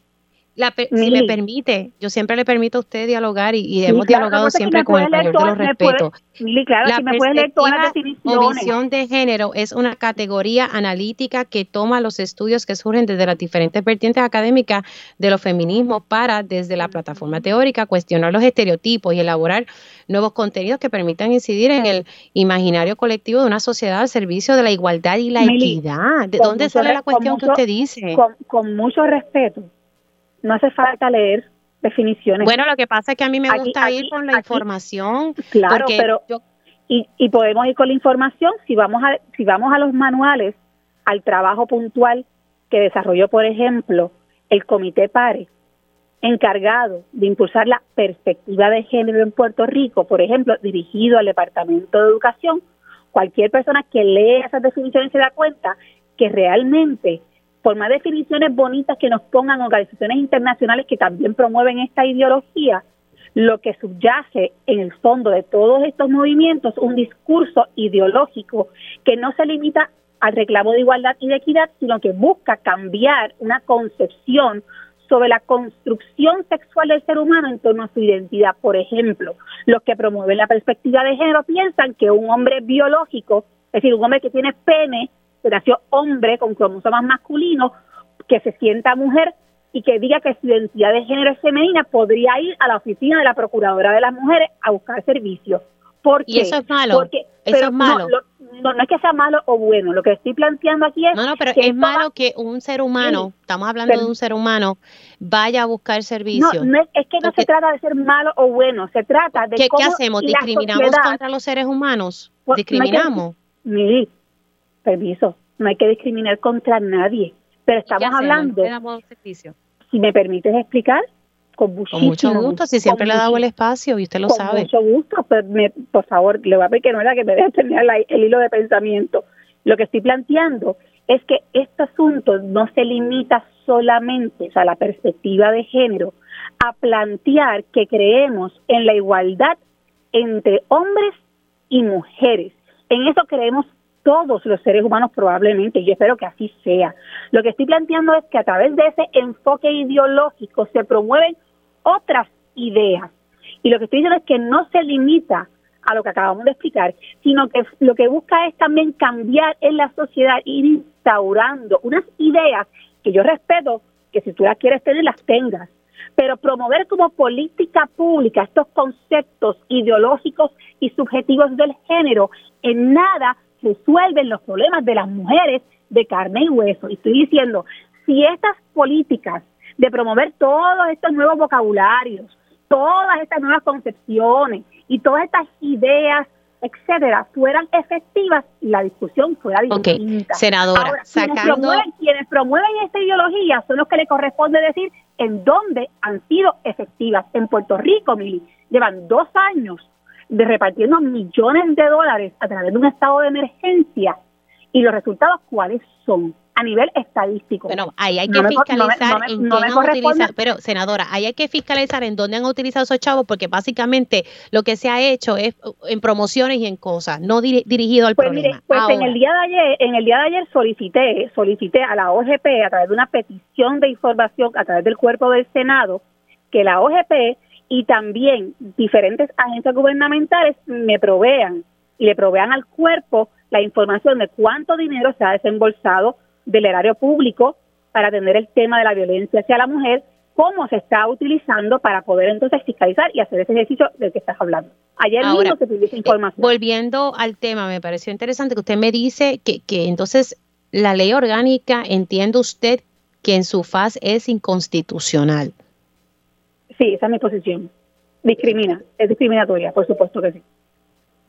si me permite, yo siempre le permito a usted dialogar y, hemos dialogado siempre con el mayor de los respetos. claro, la si me leer todas las o visión de género es una categoría analítica que toma los estudios que surgen desde las diferentes vertientes académicas de los feminismos para, desde la plataforma teórica, cuestionar los estereotipos y elaborar nuevos contenidos que permitan incidir en el imaginario colectivo de una sociedad al servicio de la igualdad y la equidad. ¿De dónde sale la cuestión que usted dice? con mucho respeto no hace falta leer definiciones. Bueno, lo que pasa es que a mí me gusta ir con la información. Claro, pero y, y podemos ir con la información si vamos a si vamos a los manuales, al trabajo puntual que desarrolló, por ejemplo, el Comité PARE, encargado de impulsar la perspectiva de género en Puerto Rico, por ejemplo, dirigido al Departamento de Educación, cualquier persona que lea esas definiciones se da cuenta que realmente por más definiciones bonitas que nos pongan organizaciones internacionales que también promueven esta ideología, lo que subyace en el fondo de todos estos movimientos un discurso ideológico que no se limita al reclamo de igualdad y de equidad, sino que busca cambiar una concepción sobre la construcción sexual del ser humano en torno a su identidad. Por ejemplo, los que promueven la perspectiva de género piensan que un hombre biológico, es decir, un hombre que tiene pene, nació hombre con cromosomas masculinos, que se sienta mujer y que diga que su identidad de género es femenina, podría ir a la oficina de la Procuradora de las Mujeres a buscar servicio. Porque, y eso es malo. Porque, eso es malo. No, no, es que sea malo o bueno, lo que estoy planteando aquí es... No, no, pero es malo que un ser humano, estamos hablando de un ser humano, vaya a buscar servicio. No, es, que no se trata de ser malo o bueno, se trata de... ¿Qué, ¿qué hacemos? ¿Discriminamos contra los seres humanos? Pues, ¿Discriminamos? Permiso, no hay que discriminar contra nadie, pero estamos hablando, si me permites explicar, con, mucho gusto, si siempre le he dado el espacio y usted lo sabe. Con mucho gusto, pero por favor, le voy a pedir que no era que me deje tener el hilo de pensamiento. Lo que estoy planteando es que este asunto no se limita solamente a la perspectiva de género, a plantear que creemos en la igualdad entre hombres y mujeres. En eso creemos todos los seres humanos probablemente, y yo espero que así sea. Lo que estoy planteando es que a través de ese enfoque ideológico se promueven otras ideas. Y lo que estoy diciendo es que no se limita a lo que acabamos de explicar, sino que lo que busca es también cambiar en la sociedad, ir instaurando unas ideas que yo respeto, que si tú las quieres tener, las tengas, pero promover como política pública estos conceptos ideológicos y subjetivos del género en nada resuelven los problemas de las mujeres de carne y hueso. Y estoy diciendo, si estas políticas de promover todos estos nuevos vocabularios, todas estas nuevas concepciones y todas estas ideas etcétera, fueran efectivas y la discusión fuera distinta. Senadora, sacando... quienes, promueven, esta ideología son los que le corresponde decir en dónde han sido efectivas. En Puerto Rico, Mili, llevan dos años de repartiendo millones de dólares a través de un estado de emergencia y los resultados cuáles son a nivel estadístico. Bueno, ahí hay que fiscalizar en quién han utilizado, pero senadora, ahí hay que fiscalizar en dónde han utilizado esos chavos, porque básicamente lo que se ha hecho es uh, en promociones y en cosas, no dirigido al pues problema. pues en el día de ayer, en el día de ayer solicité, solicité a la OGP a través de una petición de información a través del cuerpo del Senado que la OGP y también diferentes agencias gubernamentales me provean y le provean al cuerpo la información de cuánto dinero se ha desembolsado del erario público para atender el tema de la violencia hacia la mujer, cómo se está utilizando para poder entonces fiscalizar y hacer ese ejercicio del que estás hablando. Ayer mismo se pidió esa información. volviendo al tema, me pareció interesante que usted me dice que, que entonces la ley orgánica, entiende usted que en su faz es inconstitucional. Sí, esa es mi posición. Discrimina, es discriminatoria, por supuesto que sí.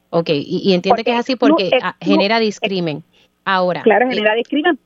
Ok, y, entiende que es así porque genera discrimen. Ahora. Claro, genera discrimen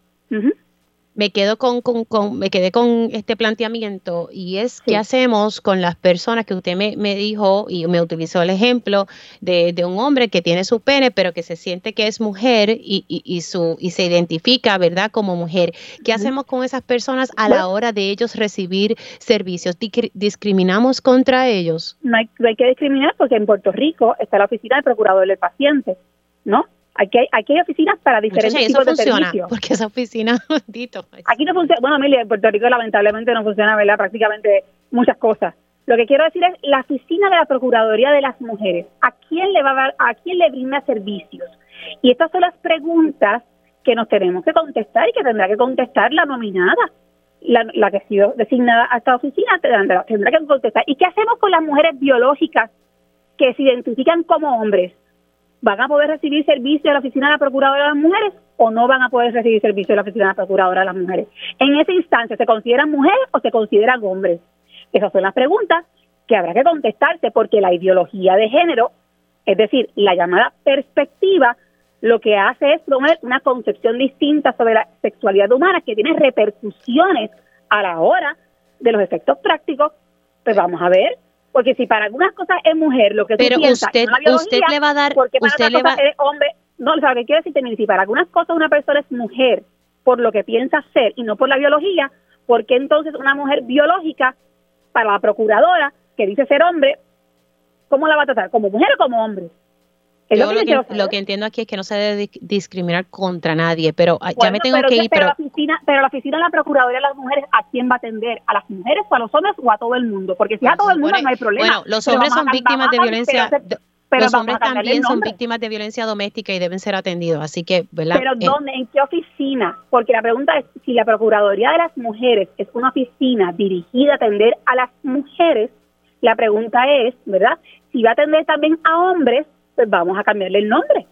me quedo con, con, con, me quedé con este planteamiento y es qué hacemos con las personas que usted me, me, dijo y me utilizó el ejemplo de, de, un hombre que tiene su pene pero que se siente que es mujer y, y, su y se identifica verdad como mujer qué hacemos con esas personas a la hora de ellos recibir servicios discriminamos contra ellos no hay, no hay que discriminar porque en Puerto Rico está la oficina del procurador del paciente no Aquí hay, aquí hay oficinas para diferentes tipos de servicios. Porque esa oficina, bendito. Aquí no funciona, bueno, Emilia, en Puerto Rico lamentablemente no funciona, ¿verdad? Prácticamente muchas cosas. Lo que quiero decir es la oficina de la Procuraduría de las Mujeres, ¿a quién le va a dar, a quién le brinda servicios? Y estas son las preguntas que nos tenemos que contestar y que tendrá que contestar la nominada, la, la que ha sido designada a esta oficina tendrá, tendrá que contestar. ¿Y qué hacemos con las mujeres biológicas que se identifican como hombres? ¿Van a poder recibir servicio de la Oficina de la Procuradora de las Mujeres o no van a poder recibir servicio de la Oficina de la Procuradora de las Mujeres? En esa instancia, ¿se consideran mujeres o se consideran hombres? Esas son las preguntas que habrá que contestarse porque la ideología de género, es decir, la llamada perspectiva, lo que hace es promover una concepción distinta sobre la sexualidad humana que tiene repercusiones a la hora de los efectos prácticos. Pues vamos a ver porque si para algunas cosas es mujer, lo que Pero tú piensas usted, usted le va a dar, porque para usted le va es hombre. No, o sea, que quiere decirte, si para algunas cosas una persona es mujer por lo que piensa ser y no por la biología, ¿por qué entonces una mujer biológica para la procuradora que dice ser hombre, cómo la va a tratar? ¿Como mujer o como hombre? Lo, que, entiendo aquí es que no se debe discriminar contra nadie, pero ah, ya me tengo que ir. Pero, La oficina, pero la oficina de la Procuraduría de las Mujeres, ¿a quién va a atender? ¿A las mujeres o a los hombres o a todo el mundo? Porque si a todo el mundo no hay problema. Bueno, los hombres son víctimas de violencia. Pero los hombres también son víctimas de violencia doméstica y deben ser atendidos, así que, ¿verdad? Pero eh, ¿dónde? ¿En qué oficina? Porque la pregunta es, si la Procuraduría de las Mujeres es una oficina dirigida a atender a las mujeres, la pregunta es, ¿verdad? Si va a atender también a hombres pues vamos a cambiarle el nombre.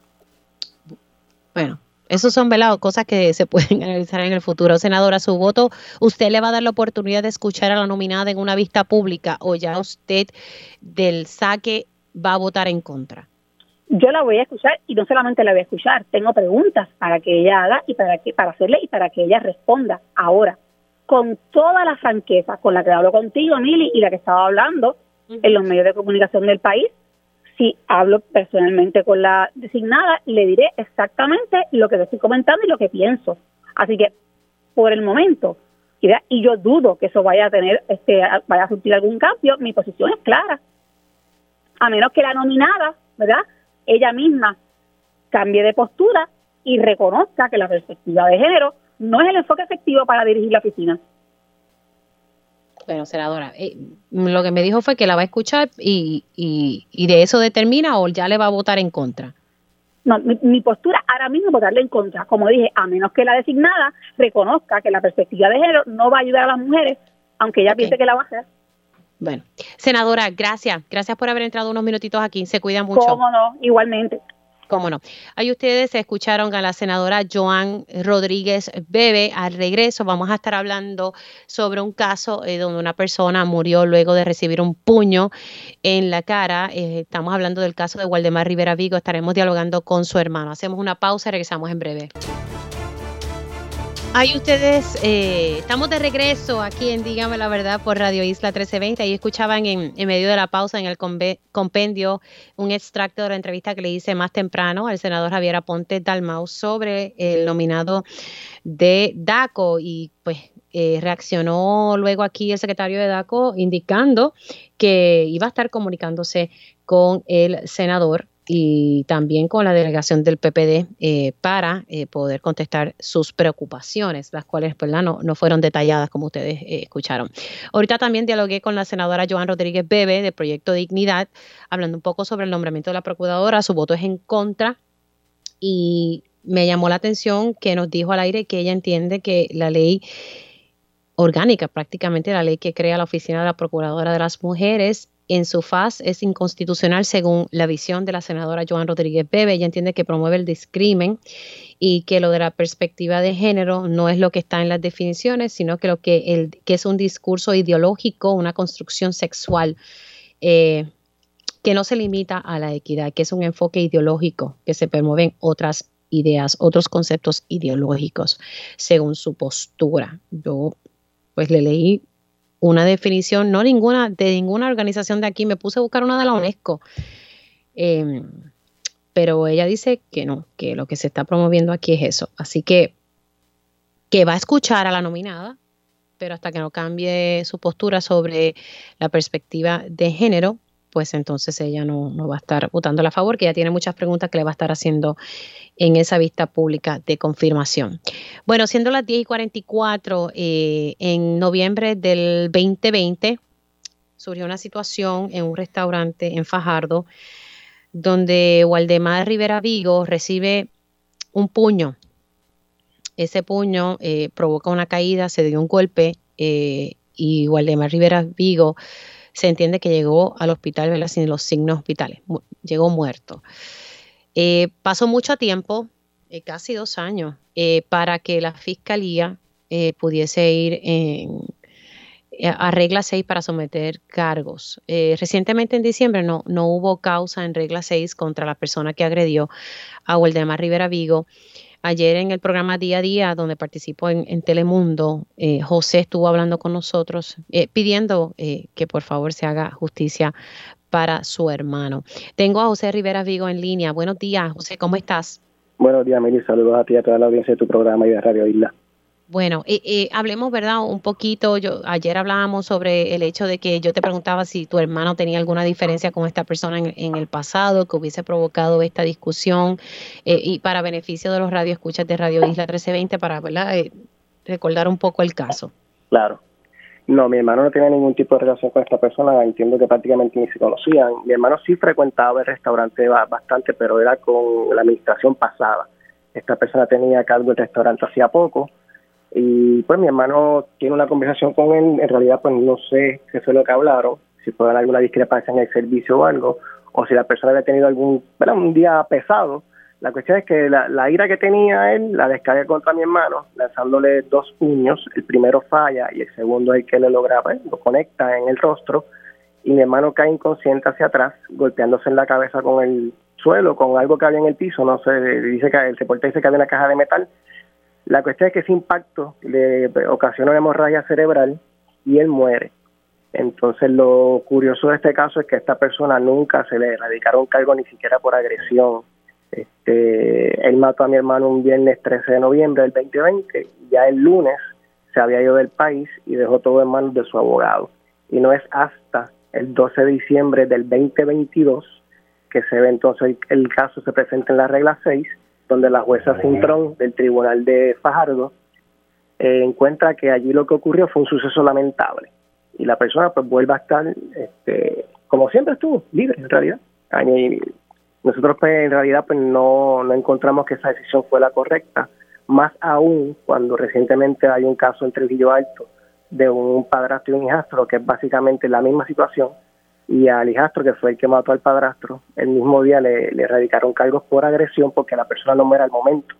Bueno, esos son velados cosas que se pueden analizar en el futuro. Senadora, su voto, ¿usted le va a dar la oportunidad de escuchar a la nominada en una vista pública o ya usted del saque va a votar en contra? Yo la voy a escuchar y no solamente la voy a escuchar, tengo preguntas para que ella haga y para que para hacerle y para que ella responda ahora con toda la franqueza con la que hablo contigo, Mili, y la que estaba hablando en los medios de comunicación del país, si hablo personalmente con la designada, le diré exactamente lo que te estoy comentando y lo que pienso. Así que, por el momento, y yo dudo que eso vaya a tener, este, vaya a surtir algún cambio, mi posición es clara. A menos que la nominada, ¿verdad? Ella misma cambie de postura y reconozca que la perspectiva de género no es el enfoque efectivo para dirigir la oficina. Bueno, senadora, eh, lo que me dijo fue que la va a escuchar y, y, de eso determina o ya le va a votar en contra. No, mi, postura ahora mismo es votarle en contra. Como dije, a menos que la designada reconozca que la perspectiva de género no va a ayudar a las mujeres, aunque ella piense que la va a hacer. Bueno, senadora, gracias. Gracias por haber entrado unos minutitos aquí. Se cuida mucho. Cómo no, igualmente. Cómo no. Ahí ustedes escucharon a la senadora Joan Rodríguez Bebe. Al regreso vamos a estar hablando sobre un caso eh, donde una persona murió luego de recibir un puño en la cara. Eh, estamos hablando del caso de Waldemar Rivera Vigo. Estaremos dialogando con su hermano. Hacemos una pausa y regresamos en breve. Ahí ustedes, eh, estamos de regreso aquí en Dígame la Verdad por Radio Isla 1320. Ahí escuchaban en, medio de la pausa en el compendio un extracto de la entrevista que le hice más temprano al senador Javier Aponte Dalmau sobre el nominado de DACO y pues eh, reaccionó luego aquí el secretario de DACO indicando que iba a estar comunicándose con el senador y también con la delegación del PPD eh, para eh, poder contestar sus preocupaciones, las cuales No, no fueron detalladas como ustedes eh, escucharon. Ahorita también dialogué con la senadora Joan Rodríguez Bebe de Proyecto Dignidad, hablando un poco sobre el nombramiento de la procuradora, su voto es en contra y me llamó la atención que nos dijo al aire que ella entiende que la ley orgánica, prácticamente la ley que crea la Oficina de la Procuradora de las Mujeres, en su faz es inconstitucional según la visión de la senadora Joan Rodríguez Bebe. Ella entiende que promueve el discrimen y que lo de la perspectiva de género no es lo que está en las definiciones, sino que lo que, el, que es un discurso ideológico, una construcción sexual. Eh, que no se limita a la equidad, que es un enfoque ideológico, que se promueven otras ideas, otros conceptos ideológicos, según su postura. Yo pues le leí una definición, no ninguna, de ninguna organización de aquí, me puse a buscar una de la UNESCO. Em, pero ella dice que no, que lo que se está promoviendo aquí es eso. Así que, que va a escuchar a la nominada, pero hasta que no cambie su postura sobre la perspectiva de género, pues entonces ella no, no va a estar votando a favor, que ya tiene muchas preguntas que le va a estar haciendo en esa vista pública de confirmación. Bueno, siendo las 10 y 44, eh, en noviembre del 2020 surgió una situación en un restaurante en Fajardo donde Waldemar Rivera Vigo recibe un puño. Ese puño eh, provoca una caída, se dio un golpe eh, y Waldemar Rivera Vigo se entiende que llegó al hospital ¿verdad? sin los signos vitales, llegó muerto. Eh, pasó mucho tiempo, eh, casi dos años, eh, para que la fiscalía pudiese ir en, a regla 6 para someter cargos. recientemente en diciembre no, no hubo causa en regla 6 contra la persona que agredió a Waldemar Rivera Vigo. Ayer en el programa Día a Día, donde participó en, Telemundo, José estuvo hablando con nosotros pidiendo que por favor se haga justicia para su hermano. Tengo a José Rivera Vigo en línea. Buenos días, José, ¿cómo estás? Buenos días, Mili. Saludos a ti y a toda la audiencia de tu programa y de Radio Isla. Bueno, eh, eh, hablemos, ¿verdad? Un poquito. Yo ayer hablábamos sobre el hecho de que yo te preguntaba si tu hermano tenía alguna diferencia con esta persona en, el pasado que hubiese provocado esta discusión eh, y para beneficio de los radioescuchas de Radio Isla 1320 para ¿verdad? recordar un poco el caso. Claro. No, mi hermano no tenía ningún tipo de relación con esta persona, entiendo que prácticamente ni se conocían. Mi hermano sí frecuentaba el restaurante bastante, pero era con la administración pasada. Esta persona tenía cargo del restaurante hacía poco y pues mi hermano tiene una conversación con él, en realidad pues no sé qué fue lo que hablaron, si fue alguna discrepancia en el servicio o algo, o si la persona había tenido algún, un día pesado la cuestión es que la, ira que tenía él la descarga contra mi hermano, lanzándole dos puños. El primero falla y el segundo es el que le logra, pues, lo conecta en el rostro. Y mi hermano cae inconsciente hacia atrás, golpeándose en la cabeza con el suelo, con algo que había en el piso. No sé, dice que el reporte dice que había una caja de metal. La cuestión es que ese impacto le ocasiona una hemorragia cerebral y él muere. Entonces, lo curioso de este caso es que a esta persona nunca se le erradicaron cargo ni siquiera por agresión este, él mató a mi hermano un viernes 13 de noviembre del 2020, ya el lunes se había ido del país y dejó todo en manos de su abogado. Y no es hasta el 12 de diciembre del 2022 que se ve entonces el, caso se presenta en la regla 6, donde la jueza Cintrón del Tribunal de Fajardo eh, encuentra que allí lo que ocurrió fue un suceso lamentable y la persona pues vuelva a estar este, como siempre estuvo, libre en realidad. Y nosotros pues en realidad pues no, no encontramos que esa decisión fue la correcta, más aún cuando recientemente hay un caso en Trujillo Alto de un padrastro y un hijastro que es básicamente la misma situación y al hijastro que fue el que mató al padrastro, el mismo día le, le erradicaron cargos por agresión porque la persona no muere al momento.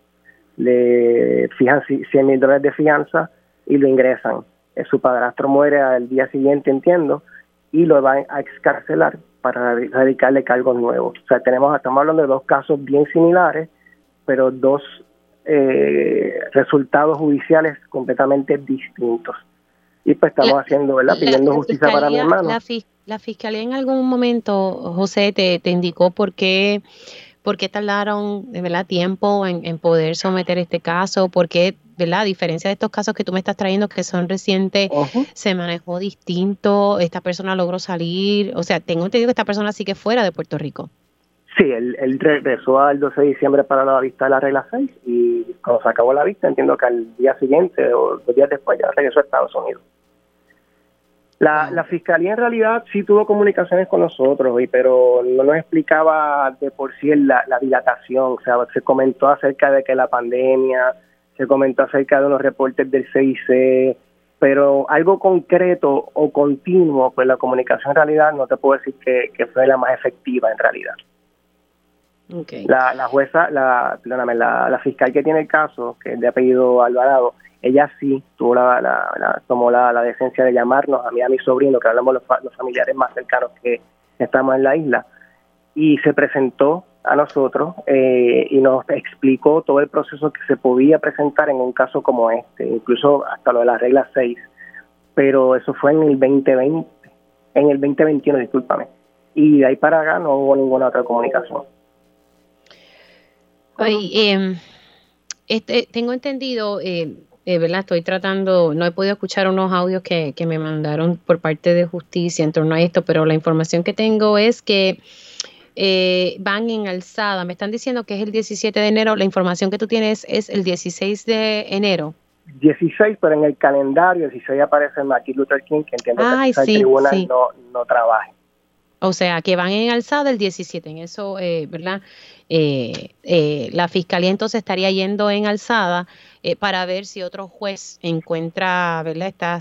Le fijan 100 mil dólares de fianza y lo ingresan. Eh, su padrastro muere al día siguiente, entiendo, y lo van a excarcelar para radicarle cargos nuevos. O sea, tenemos, estamos hablando de dos casos bien similares, pero dos eh, resultados judiciales completamente distintos. Y pues estamos haciendo, ¿verdad? Pidiendo justicia para mi hermano. La, fiscalía en algún momento, José, te, te indicó por qué, por qué tardaron, ¿verdad?, tiempo en, en poder someter este caso, por qué ¿verdad? A diferencia de estos casos que tú me estás trayendo que son recientes, se manejó distinto, esta persona logró salir, o sea, tengo entendido que esta persona sí que fuera de Puerto Rico. Sí, él, regresó al 12 de diciembre para la vista de la regla 6 y cuando se acabó la vista entiendo que al día siguiente o dos días después ya regresó a Estados Unidos. La, la fiscalía en realidad sí tuvo comunicaciones con nosotros, pero no nos explicaba de por sí la, la dilatación, o sea, se comentó acerca de que la pandemia, se comentó acerca de unos reportes del CIC, pero algo concreto o continuo, pues la comunicación en realidad no te puedo decir que, fue la más efectiva en realidad. La, la jueza, la, la, la, fiscal que tiene el caso, que es de apellido Alvarado, ella sí tuvo la, la, tomó la, decencia de llamarnos a mí a mi sobrino, que hablamos los, los familiares más cercanos que estamos en la isla, y se presentó a nosotros eh, y nos explicó todo el proceso que se podía presentar en un caso como este, incluso hasta lo de la regla 6, pero eso fue en el 2020, en el 2021, discúlpame, y de ahí para acá no hubo ninguna otra comunicación. Oye, este, tengo entendido, eh, eh, ¿verdad? Estoy tratando, no he podido escuchar unos audios que, que me mandaron por parte de justicia en torno a esto, pero la información que tengo es que eh, van en alzada. Me están diciendo que es el 17 de enero. La información que tú tienes es el 16 de enero. 16, pero en el calendario 16 aparece Martin Luther King, que entiendo que el tribunal no, no trabaje. O sea, que van en alzada el 17, en eso, eh, ¿verdad? Eh, eh, la fiscalía entonces estaría yendo en alzada eh, para ver si otro juez encuentra, ¿verdad? Está,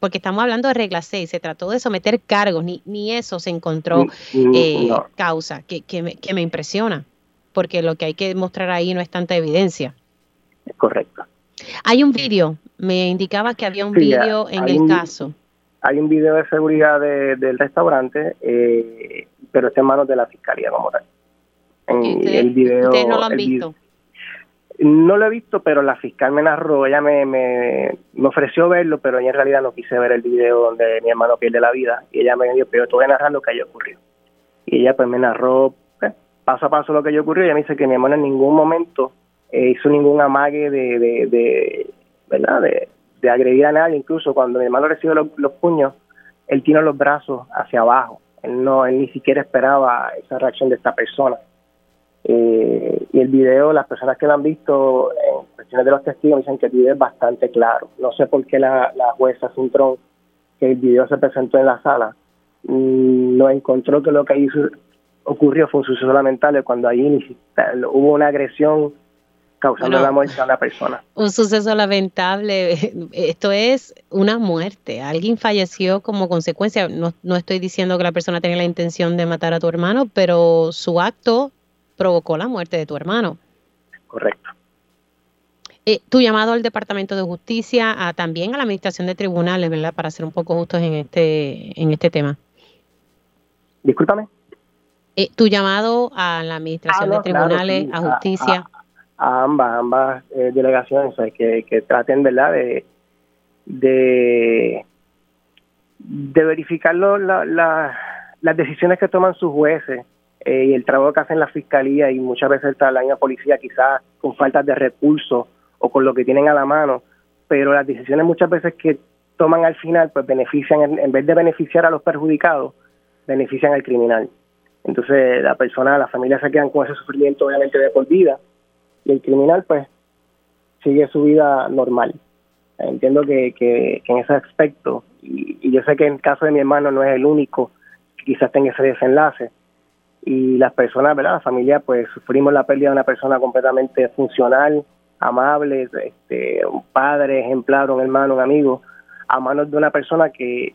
porque estamos hablando de regla 6, se trató de someter cargos, ni, ni eso se encontró mm, mm, causa, que, que, me, que me impresiona, porque lo que hay que mostrar ahí no es tanta evidencia. Es correcto. Hay un vídeo, me indicaba que había un vídeo en el caso hay un video de seguridad del restaurante, eh, pero está en manos de la fiscalía como tal. En el video, ¿Ustedes no lo han visto? No lo he visto, pero la fiscal me narró, ella me, me, ofreció verlo, pero yo en realidad no quise ver el video donde mi hermano pierde la vida. Y ella me dijo, pero te a narrar lo que haya ocurrido. Y ella pues me narró pues, paso a paso lo que haya ocurrido. Y ella me dice que mi hermano en ningún momento eh, hizo ningún amague de, de, de ¿verdad? De, de agredir a nadie, incluso cuando mi hermano recibe los, puños, él tiene los brazos hacia abajo, él no, él ni siquiera esperaba esa reacción de esta persona. Eh, y el video, las personas que lo han visto en cuestiones de los testigos dicen que el video es bastante claro. No sé por qué la, la jueza Cintrón, que el video se presentó en la sala, mm, no encontró que lo que ahí ocurrió fue un suceso lamentable cuando ahí hubo una agresión causando la muerte a una persona. Un suceso lamentable. Esto es una muerte. Alguien falleció como consecuencia. No, no estoy diciendo que la persona tenía la intención de matar a tu hermano, pero su acto provocó la muerte de tu hermano. Correcto. Eh, tu llamado al Departamento de Justicia, a, también a la Administración de Tribunales, ¿verdad? Para ser un poco justos en este, en este tema. Discúlpame. Eh, tu llamado a la Administración ah, de Tribunales, a Justicia a ambas, ambas eh, delegaciones, que, que traten, ¿verdad?, de, de, verificar las decisiones que toman sus jueces eh, y el trabajo que hacen la fiscalía y muchas veces está la misma policía, quizás con falta de recursos o con lo que tienen a la mano, pero las decisiones muchas veces que toman al final, pues benefician, en vez de beneficiar a los perjudicados, benefician al criminal. Entonces la persona, la familia se quedan con ese sufrimiento obviamente de por vida y el criminal pues sigue su vida normal. Entiendo que, que, en ese aspecto, y, y yo sé que en el caso de mi hermano no es el único que quizás tenga ese desenlace y las personas, ¿verdad? La familia, pues sufrimos la pérdida de una persona completamente funcional, amable, este, un padre ejemplar, un hermano, un amigo, a manos de una persona que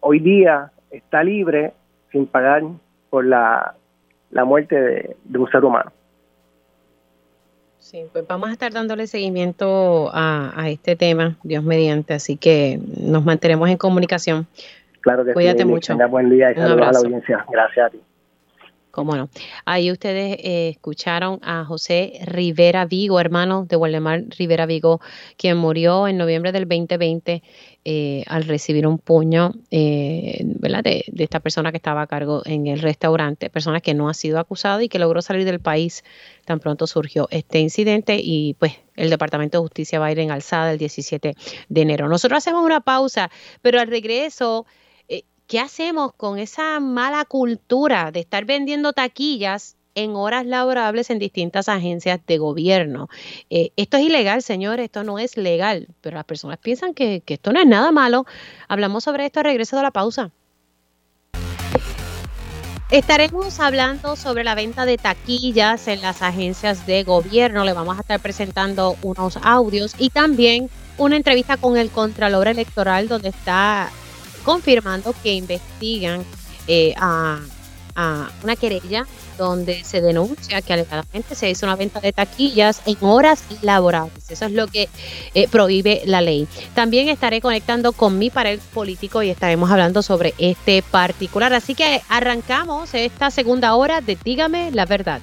hoy día está libre sin pagar por la, la muerte de, un ser humano. Sí, pues vamos a estar dándole seguimiento a, a, este tema, Dios mediante, así que nos mantenemos en comunicación. Claro que Cuídate sí. mucho. Tenga buen día y saludos a la audiencia. Gracias a ti. No. Ahí ustedes eh, escucharon a José Rivera Vigo, hermano de Waldemar Rivera Vigo, quien murió en noviembre del 2020 eh, al recibir un puño eh. De, de, esta persona que estaba a cargo en el restaurante, persona que no ha sido acusada y que logró salir del país tan pronto surgió este incidente y pues el Departamento de Justicia va a ir en alzada el 17 de enero. Nosotros hacemos una pausa, pero al regreso... ¿Qué hacemos con esa mala cultura de estar vendiendo taquillas en horas laborables en distintas agencias de gobierno? Eh, esto es ilegal, señores, esto no es legal, pero las personas piensan que, esto no es nada malo. Hablamos sobre esto al regreso de la pausa. Estaremos hablando sobre la venta de taquillas en las agencias de gobierno. Le vamos a estar presentando unos audios y también una entrevista con el Contralor Electoral donde está confirmando que investigan eh, a, una querella donde se denuncia que alegadamente se hizo una venta de taquillas en horas laborables. Eso es lo que eh, prohíbe la ley. También estaré conectando con mi pared político y estaremos hablando sobre este particular. Así que arrancamos esta segunda hora de Dígame la verdad.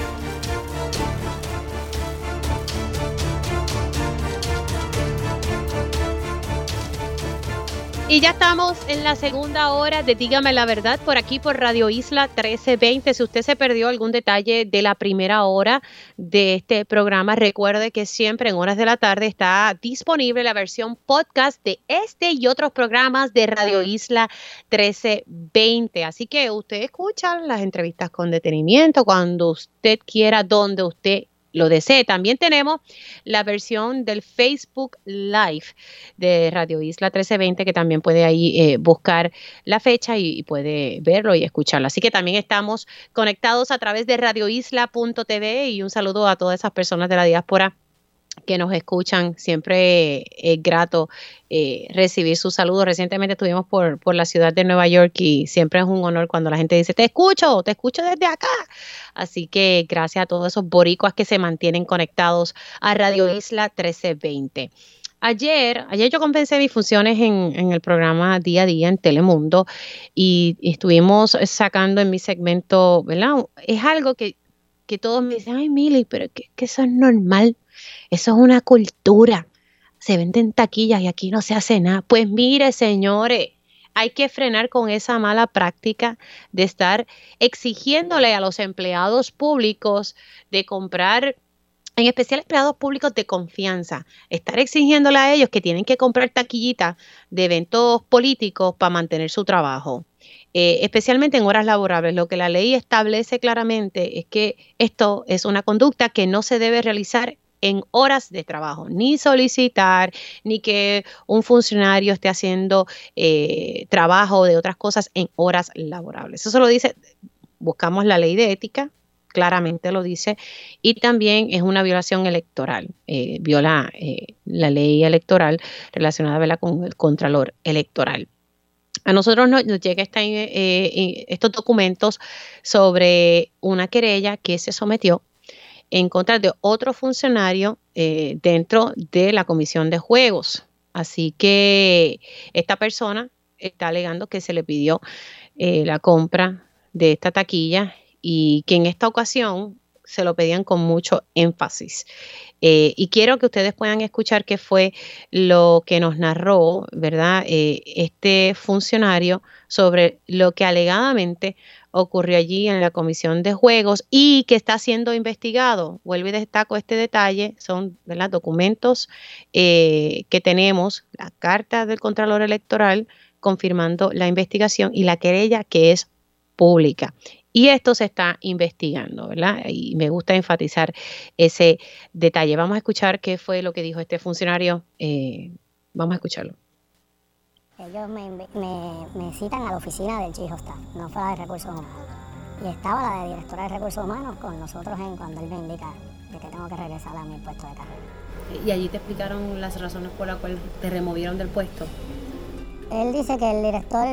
Y ya estamos en la segunda hora de Dígame la Verdad por aquí por Radio Isla 1320. Si usted se perdió algún detalle de la primera hora de este programa, recuerde que siempre en horas de la tarde está disponible la versión podcast de este y otros programas de Radio Isla 1320. Así que usted escucha las entrevistas con detenimiento cuando usted quiera, donde usted lo desee. También tenemos la versión del Facebook Live de Radio Isla 1320, que también puede ahí eh, buscar la fecha y, puede verlo y escucharlo. Así que también estamos conectados a través de radioisla.tv y un saludo a todas esas personas de la diáspora que nos escuchan. Siempre es grato eh, recibir sus saludos. Recientemente estuvimos por, por la ciudad de Nueva York y siempre es un honor cuando la gente dice, te escucho, te escucho desde acá. Así que gracias a todos esos boricuas que se mantienen conectados a Radio Isla 1320. Ayer, ayer yo compensé mis funciones en, en, el programa Día a Día en Telemundo y, y estuvimos sacando en mi segmento, ¿verdad? Es algo que, que todos me dicen, ay, Mili, pero que, que eso es normal. Eso es una cultura. Se venden taquillas y aquí no se hace nada. Pues mire, señores, hay que frenar con esa mala práctica de estar exigiéndole a los empleados públicos de comprar, en especial empleados públicos de confianza, estar exigiéndole a ellos que tienen que comprar taquillitas de eventos políticos para mantener su trabajo. Eh, especialmente en horas laborables. Lo que la ley establece claramente es que esto es una conducta que no se debe realizar en horas de trabajo, ni solicitar, ni que un funcionario esté haciendo eh, trabajo de otras cosas en horas laborables. Eso lo dice, buscamos la ley de ética, claramente lo dice, y también es una violación electoral, eh, viola eh, la ley electoral relacionada con el contralor electoral. A nosotros nos, nos llega esta, estos documentos sobre una querella que se sometió en contra de otro funcionario eh, dentro de la comisión de juegos. Así que esta persona está alegando que se le pidió eh, la compra de esta taquilla y que en esta ocasión se lo pedían con mucho énfasis. Eh, y quiero que ustedes puedan escuchar qué fue lo que nos narró, ¿verdad? Este funcionario sobre lo que alegadamente ocurrió allí en la comisión de juegos y que está siendo investigado. Vuelvo y destaco este detalle, son documentos eh, que tenemos, la carta del Contralor Electoral confirmando la investigación y la querella que es pública. Y esto se está investigando, ¿verdad? Y me gusta enfatizar ese detalle. Vamos a escuchar qué fue lo que dijo este funcionario. Eh, vamos a escucharlo. Ellos me, me, citan a la oficina del Chief of Staff, no fue la de Recursos Humanos. Y estaba la de directora de Recursos Humanos con nosotros en cuando él me indica de que tengo que regresar a mi puesto de carrera. ¿Y allí te explicaron las razones por las cuales te removieron del puesto? Él dice que el director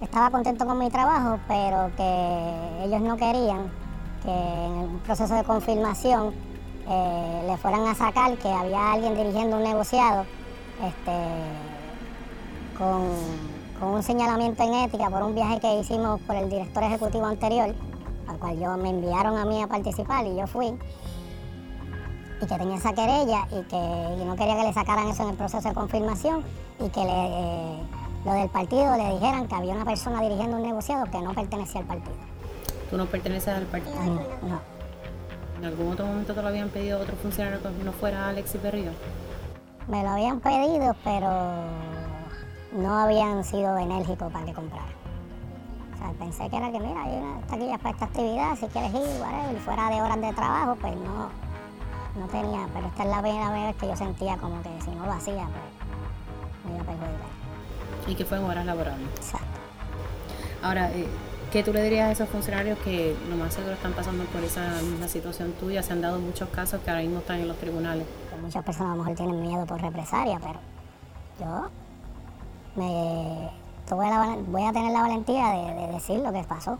estaba contento con mi trabajo, pero que ellos no querían que en el proceso de confirmación eh, le fueran a sacar que había alguien dirigiendo un negociado este, con, un señalamiento en ética por un viaje que hicimos por el director ejecutivo anterior, al cual yo me enviaron a mí a participar y yo fui, y que tenía esa querella y que no quería que le sacaran eso en el proceso de confirmación y que le, lo del partido le dijeran que había una persona dirigiendo un negociado que no pertenecía al partido. ¿Tú no perteneces al partido? no. ¿En algún otro momento te lo habían pedido otro funcionario que no fuera Alexis Berrío? Me lo habían pedido, pero no habían sido enérgicos para que comprara. O sea, pensé que era que, mira, hay una taquilla para esta actividad, si quieres ir, whatever, fuera de horas de trabajo, pues no, no tenía. Pero esta es la primera vez que yo sentía como que si no lo hacía, pues me iba a perjudicar. Y que fue en horas laborables. Exacto. Ahora, eh, ¿qué tú le dirías a esos funcionarios que lo más seguro están pasando por esa misma situación tuya? Se han dado muchos casos que ahora mismo están en los tribunales. Muchas personas a lo mejor tienen miedo por represalia, pero yo me voy a tener la valentía de, decir lo que pasó.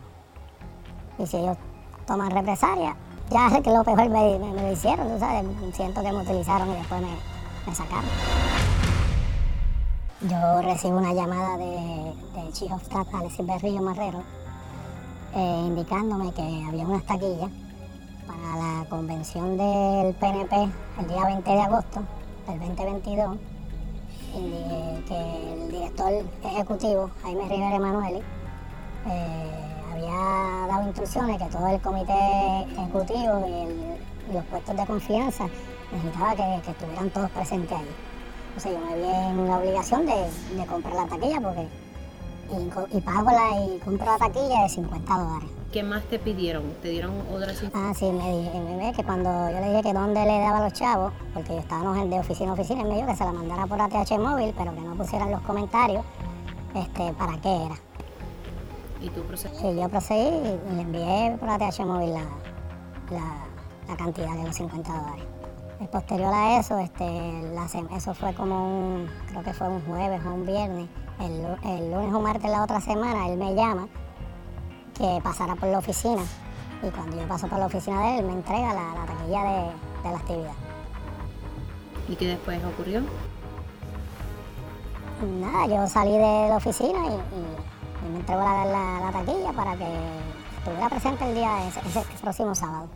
Y si ellos toman represalia, ya que lo peor me, lo hicieron, tú sabes, siento que me utilizaron y después me, me sacaron. Yo recibo una llamada de, Chief of Staff, Alexis Berrillo Marrero, eh, indicándome que había unas taquillas para la convención del PNP el día 20 de agosto del 2022 y que el director ejecutivo, Jaime Rivera Emanueli, eh, había dado instrucciones que todo el comité ejecutivo y, los puestos de confianza necesitaba que, estuvieran todos presentes ahí. O sea, yo me vi en la obligación de, comprar la taquilla porque y, pago la y compro la taquilla de 50 dólares. ¿Qué más te pidieron? ¿Te dieron otras Ah, sí, me dije que cuando yo le dije que dónde le daba a los chavos, porque estábamos de oficina a oficina, él me dijo que se la mandara por ATH móvil, pero que no pusieran los comentarios este, para qué era. ¿Y tú procediste? Sí, yo procedí y le envié por ATH móvil la, la cantidad de los 50 dólares. Y posterior a eso, este, eso fue como un, creo que fue un jueves o un viernes. El, lunes o martes de la otra semana, él me llama que pasara por la oficina. Y cuando yo paso por la oficina de él, me entrega la, taquilla de, la actividad. ¿Y qué después ocurrió? Nada, yo salí de la oficina y, me entregó la, taquilla para que estuviera presente el día ese, ese próximo sábado.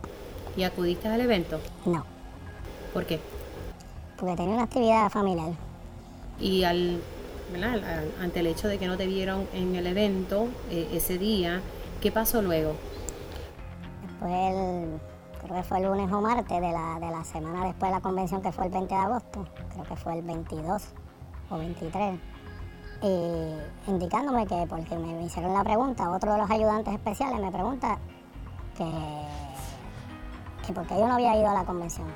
¿Y acudiste al evento? No. ¿Por qué? Porque tenía una actividad familiar. Y al, ante el hecho de que no te vieron en el evento eh, ese día, ¿qué pasó luego? Después, el, creo que fue el lunes o martes de la, de la semana después de la convención, que fue el 20 de agosto, creo que fue el 22 o 23, y indicándome que, porque me hicieron la pregunta, otro de los ayudantes especiales me pregunta que, que por qué yo no había ido a la convención.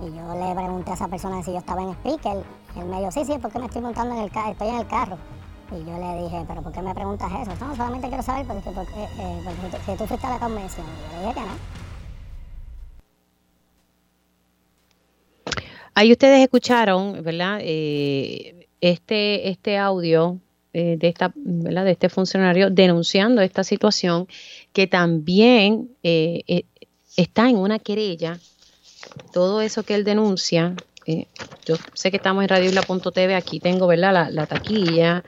Y yo le pregunté a esa persona si yo estaba en speaker. Él me dijo, sí, sí, porque me estoy montando en el carro, estoy en el carro. Y yo le dije, pero ¿por qué me preguntas eso? No, solamente quiero saber porque, eh, porque tú fuiste a la convención. Y yo le dije que no. Ahí ustedes escucharon, ¿verdad? Eh, este, este audio eh, de, esta, ¿verdad? de este funcionario denunciando esta situación que también está en una querella todo eso que él denuncia, eh, yo sé que estamos en radioisla.tv, aquí tengo ¿verdad? La, taquilla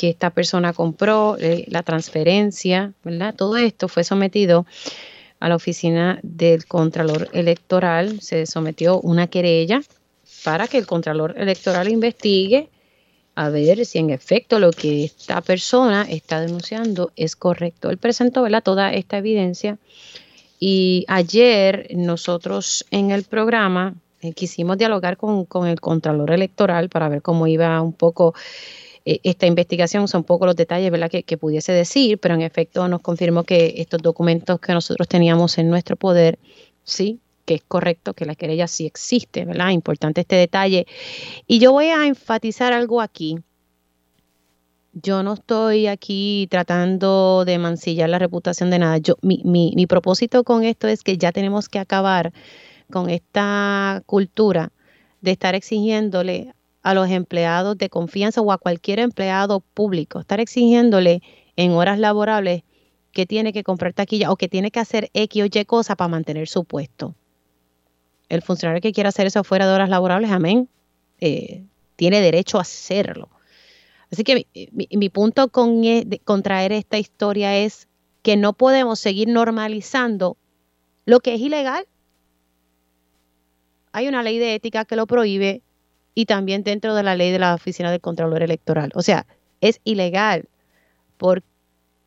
que esta persona compró, eh, la transferencia, ¿verdad? Todo esto fue sometido a la oficina del Contralor Electoral, se sometió una querella para que el Contralor Electoral investigue a ver si en efecto lo que esta persona está denunciando es correcto. Él presentó ¿verdad? toda esta evidencia y ayer nosotros en el programa eh, quisimos dialogar con, el Contralor Electoral para ver cómo iba un poco eh, esta investigación, son pocos los detalles ¿verdad? Que, que, pudiese decir, pero en efecto nos confirmó que estos documentos que nosotros teníamos en nuestro poder, sí, que es correcto, que la querella sí existe, ¿verdad? Importante este detalle. Y yo voy a enfatizar algo aquí. Yo no estoy aquí tratando de mancillar la reputación de nada. Yo, mi, mi, mi propósito con esto es que ya tenemos que acabar con esta cultura de estar exigiéndole a los empleados de confianza o a cualquier empleado público, estar exigiéndole en horas laborables que tiene que comprar taquilla o que tiene que hacer X o Y cosa para mantener su puesto. El funcionario que quiera hacer eso fuera de horas laborables, amén, eh, tiene derecho a hacerlo. Así que mi, punto con, e, con traer esta historia es que no podemos seguir normalizando lo que es ilegal hay una ley de ética que lo prohíbe y también dentro de la ley de la Oficina del Contralor Electoral. O sea, es ilegal. ¿Por,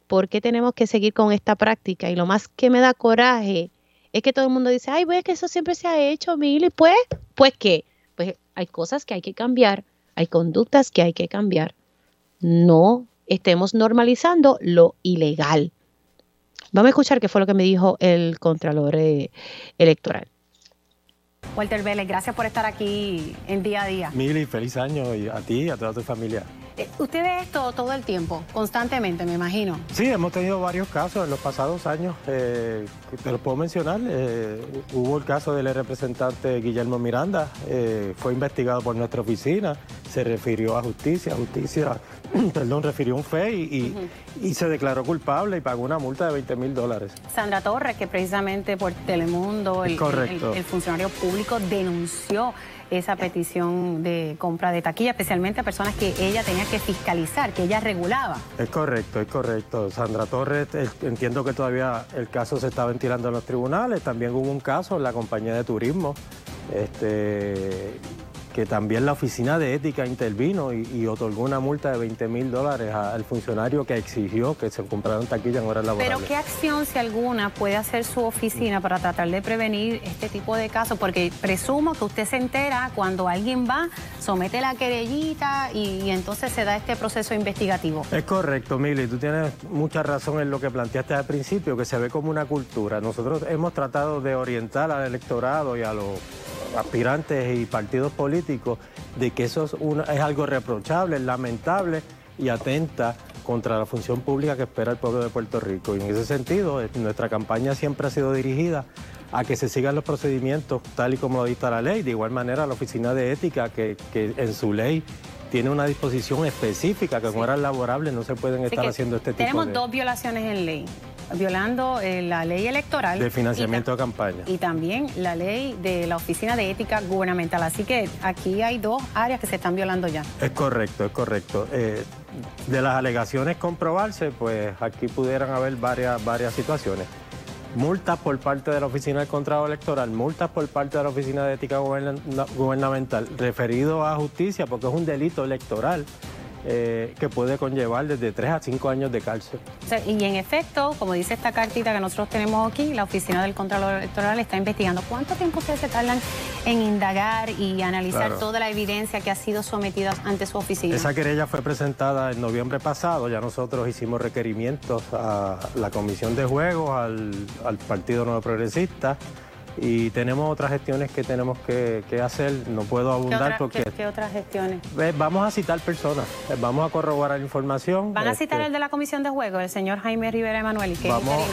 ¿Por, qué tenemos que seguir con esta práctica? Y lo más que me da coraje es que todo el mundo dice, ay, pues que eso siempre se ha hecho, Mili. Pues, pues qué? Pues hay cosas que hay que cambiar, hay conductas que hay que cambiar. No estemos normalizando lo ilegal. Vamos a escuchar qué fue lo que me dijo el Contralor eh, Electoral. Walter Vélez, gracias por estar aquí en día a día. Mili, feliz año y a ti y a toda tu familia. Eh, usted ve esto todo el tiempo, constantemente, me imagino. Sí, hemos tenido varios casos en los pasados años. Eh, te los puedo mencionar. Eh, hubo el caso del representante Guillermo Miranda, fue investigado por nuestra oficina, se refirió a justicia, justicia, perdón, refirió un fe y, y, se declaró culpable y pagó una multa de 20 mil dólares. Sandra Torres, que precisamente por Telemundo, el, el funcionario público denunció esa petición de compra de taquilla, especialmente a personas que ella tenía que fiscalizar, que ella regulaba. Es correcto, es correcto. Sandra Torres, entiendo que todavía el caso se está ventilando en los tribunales. También hubo un caso en la compañía de turismo. Este, que también la Oficina de Ética intervino y, otorgó una multa de 20 mil dólares al funcionario que exigió que se compraran taquillas en horas laborales. Pero ¿qué acción, si alguna, puede hacer su oficina para tratar de prevenir este tipo de casos? Porque presumo que usted se entera cuando alguien va, somete la querellita y, entonces se da este proceso investigativo. Es correcto, Mili, tú tienes mucha razón en lo que planteaste al principio, que se ve como una cultura. Nosotros hemos tratado de orientar al electorado y a los aspirantes y partidos políticos de que eso es, es algo reprochable, lamentable y atenta contra la función pública que espera el pueblo de Puerto Rico. Y en ese sentido, eh, nuestra campaña siempre ha sido dirigida a que se sigan los procedimientos tal y como lo dicta la ley. De igual manera, la Oficina de Ética, que, que en su ley tiene una disposición específica que en horas laborables no se pueden estar haciendo este tipo de... Tenemos dos violaciones en ley violando eh, la ley electoral. De financiamiento de campaña. Y también la ley de la Oficina de Ética Gubernamental. Así que aquí hay dos áreas que se están violando ya. Es correcto, es correcto. Eh, de las alegaciones comprobarse, pues aquí pudieran haber varias, varias situaciones. Multas por parte de la Oficina del Contrato Electoral, multas por parte de la Oficina de Ética Gubernamental, referido a justicia porque es un delito electoral. Eh, que puede conllevar desde 3 a 5 años de cárcel. y en efecto, como dice esta cartita que nosotros tenemos aquí, la Oficina del Contralor Electoral está investigando. ¿Cuánto tiempo ustedes se tardan en indagar y analizar toda la evidencia que ha sido sometida ante su oficina? Esa querella fue presentada en noviembre pasado. Ya nosotros hicimos requerimientos a la Comisión de Juegos, al, al Partido Nuevo Progresista y tenemos otras gestiones que tenemos que, hacer. No puedo abundar porque... ¿qué, otras gestiones? Vamos a citar personas, vamos a corroborar información. ¿Van a citar este, el de la Comisión de Juegos, el señor Jaime Rivera Emanuel, que vamos,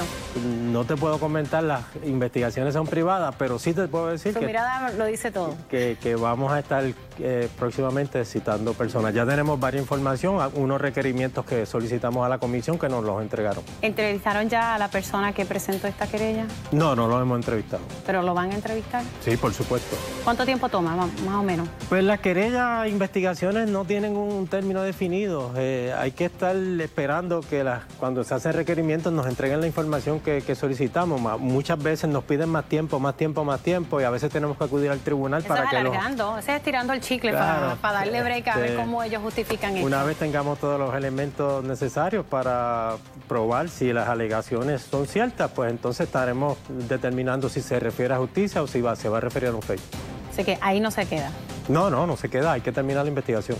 No te puedo comentar, las investigaciones son privadas, pero sí te puedo decir Su que... mirada lo dice todo. Que, que vamos a estar eh, próximamente citando personas. Ya tenemos varias información, unos requerimientos que solicitamos a la comisión que nos los entregaron. ¿Entrevistaron ya a la persona que presentó esta querella? No, no lo hemos entrevistado. ¿Pero lo van a entrevistar? Sí, por supuesto. ¿Cuánto tiempo toma, más o menos? Pues las querellas, investigaciones no tienen un término definido. Eh, hay que estar esperando que cuando se hacen requerimientos nos entreguen la información que, solicitamos. Muchas veces nos piden más tiempo, más tiempo, más tiempo y a veces tenemos que acudir al tribunal para es que alargando, es estirando el chicle para, darle break a ver cómo ellos justifican eso. Una vez tengamos todos los elementos necesarios para probar si las alegaciones son ciertas, pues entonces estaremos determinando si se refiere a justicia o si va, se va a referir a un FEI. Así que ahí no se queda. No, no, no se queda, hay que terminar la investigación.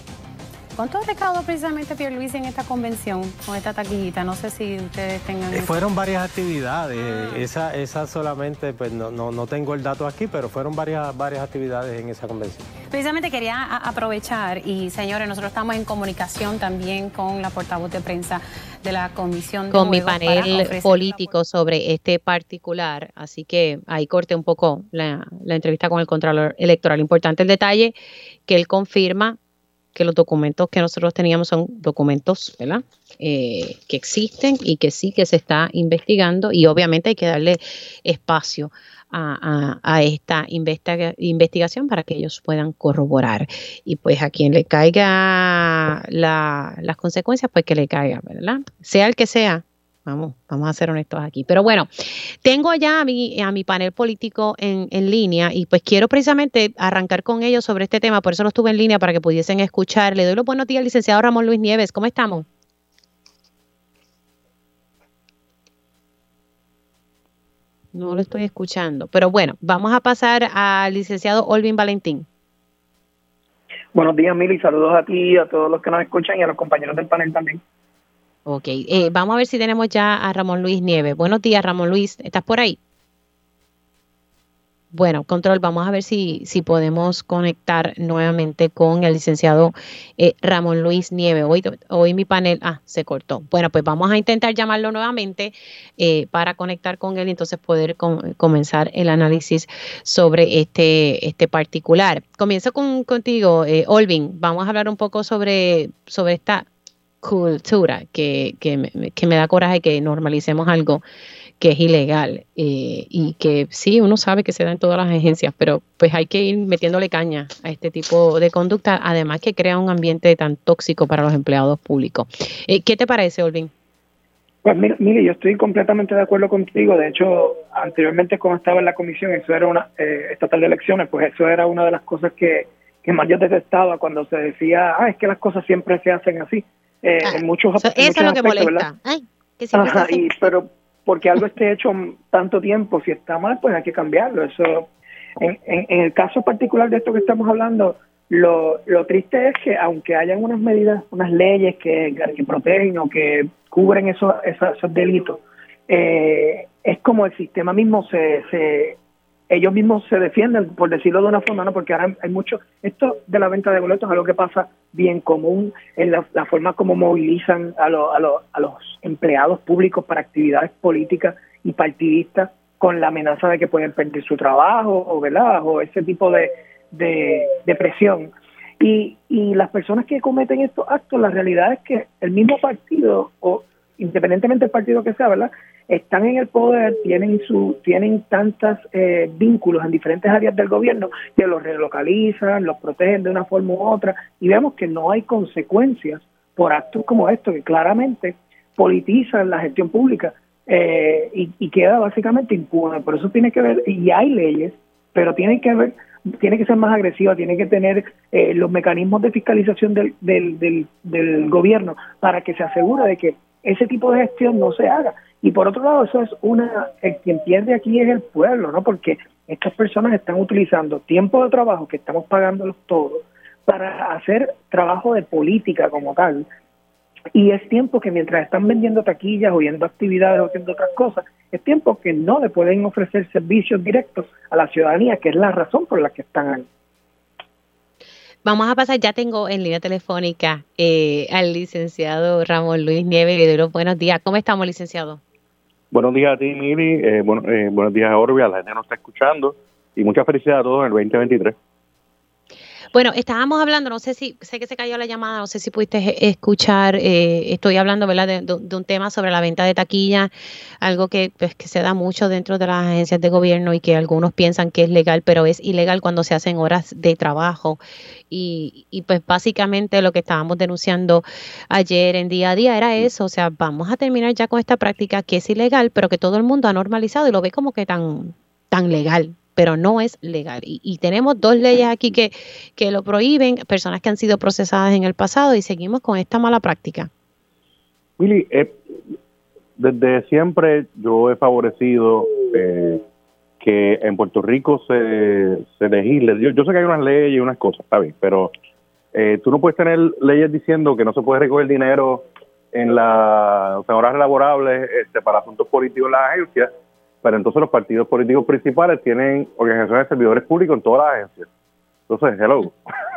¿Cuánto recaudó precisamente Pierluisi en esta convención con esta taquillita? No sé si ustedes tengan... Eh, fueron varias actividades. Ah. Esa, esa solamente, pues no, no, tengo el dato aquí, pero fueron varias, varias actividades en esa convención. Precisamente quería aprovechar y señores, nosotros estamos en comunicación también con la portavoz de prensa de la Comisión de Con mi panel político sobre este particular, así que ahí corte un poco la, la entrevista con el Contralor Electoral. Importante el detalle que él confirma que los documentos que nosotros teníamos son documentos, ¿verdad? Eh, que existen y que sí que se está investigando y obviamente hay que darle espacio a, esta investigación para que ellos puedan corroborar. Y pues a quien le caiga las consecuencias, pues que le caiga, ¿verdad? Sea el que sea, Vamos, vamos a ser honestos aquí. Pero bueno, tengo ya a mi, a mi panel político en, en, línea y pues quiero precisamente arrancar con ellos sobre este tema, por eso lo estuve en línea para que pudiesen escuchar. Le doy los buenos días al licenciado Ramón Luis Nieves. ¿Cómo estamos? No lo estoy escuchando, pero bueno, vamos a pasar al licenciado Olvin Valentín. Buenos días, Mili. Saludos a ti, a todos los que nos escuchan y a los compañeros del panel también. Ok, eh, vamos a ver si tenemos ya a Ramón Luis Nieves. Buenos días, Ramón Luis, ¿estás por ahí? Bueno, control, vamos a ver si, si podemos conectar nuevamente con el licenciado eh, Ramón Luis Nieves. Hoy, hoy mi panel, ah, se cortó. Bueno, pues vamos a intentar llamarlo nuevamente eh, para conectar con él y entonces poder comenzar el análisis sobre este, este particular. Comienzo con, contigo, Olvin. Vamos a hablar un poco sobre, sobre esta cultura que, que, que me da coraje que normalicemos algo que es ilegal eh, y que sí, uno sabe que se da en todas las agencias, pero pues hay que ir metiéndole caña a este tipo de conducta, además que crea un ambiente tan tóxico para los empleados públicos. Eh, ¿Qué te parece, Olvin? Pues mire, yo estoy completamente de acuerdo contigo. De hecho, anteriormente cuando estaba en la comisión, eso era una eh, estatal de elecciones, pues eso era una de las cosas que, que más yo detestaba cuando se decía, ah, es que las cosas siempre se hacen así. Eh, ah, en muchos, eso es lo que molesta. pero porque algo esté hecho tanto tiempo, si está mal, pues hay que cambiarlo. Eso, en, en, el caso particular de esto que estamos hablando, lo, lo triste es que aunque hayan unas medidas, unas leyes que, que protegen o que cubren esos, esos, delitos, eh, es como el sistema mismo se, se ellos mismos se defienden, por decirlo de una forma, ¿no? porque ahora hay mucho, esto de la venta de boletos es algo que pasa bien común en la, forma como movilizan a, a, los empleados públicos para actividades políticas y partidistas con la amenaza de que pueden perder su trabajo o, ¿verdad? o ese tipo de, de, presión. Y, y las personas que cometen estos actos, la realidad es que el mismo partido, o independientemente del partido que sea, ¿verdad? Están en el poder, tienen su, tienen tantos eh, vínculos en diferentes áreas del gobierno que los relocalizan, los protegen de una forma u otra y vemos que no hay consecuencias por actos como estos que claramente politizan la gestión pública eh, y, queda básicamente impune. Por eso tiene que ver, y hay leyes, pero tiene que ver, tiene que ser más agresiva, tiene que tener eh, los mecanismos de fiscalización del, del, del, del gobierno para que se asegure de que ese tipo de gestión no se haga. Y por otro lado, eso es una, el quien pierde aquí es el pueblo, ¿no? Porque estas personas están utilizando tiempo de trabajo que estamos pagándolos todos para hacer trabajo de política como tal. Y es tiempo que mientras están vendiendo taquillas o viendo actividades o haciendo otras cosas, es tiempo que no le pueden ofrecer servicios directos a la ciudadanía, que es la razón por la que están ahí. Vamos a pasar, ya tengo en línea telefónica eh, al licenciado Ramón Luis Nieves. Le buenos días. ¿Cómo estamos, licenciado? Buenos días a ti, Miri. Eh, bueno, eh, buenos días a Orbi, a la gente nos está escuchando. Y muchas felicidades a todos en el 2023. Bueno, estábamos hablando, no sé si, sé que se cayó la llamada, no sé si pudiste escuchar, eh, estoy hablando ¿verdad? De, un tema sobre la venta de taquilla, algo que, pues, que se da mucho dentro de las agencias de gobierno y que algunos piensan que es legal, pero es ilegal cuando se hacen horas de trabajo. Y, y pues básicamente lo que estábamos denunciando ayer en día a día era eso, o sea, vamos a terminar ya con esta práctica que es ilegal, pero que todo el mundo ha normalizado y lo ve como que tan, tan legal pero no es legal. Y, tenemos dos leyes aquí que, que lo prohíben, personas que han sido procesadas en el pasado y seguimos con esta mala práctica. Willy, eh, desde siempre yo he favorecido eh, que en Puerto Rico se, se legisle. Yo, sé que hay unas leyes y unas cosas, está bien, pero Eh, tú no puedes tener leyes diciendo que no se puede recoger dinero en las horas laborables este, para asuntos políticos en las agencias, pero entonces los partidos políticos principales tienen organizaciones de servidores públicos en todas las agencias. Entonces, hello.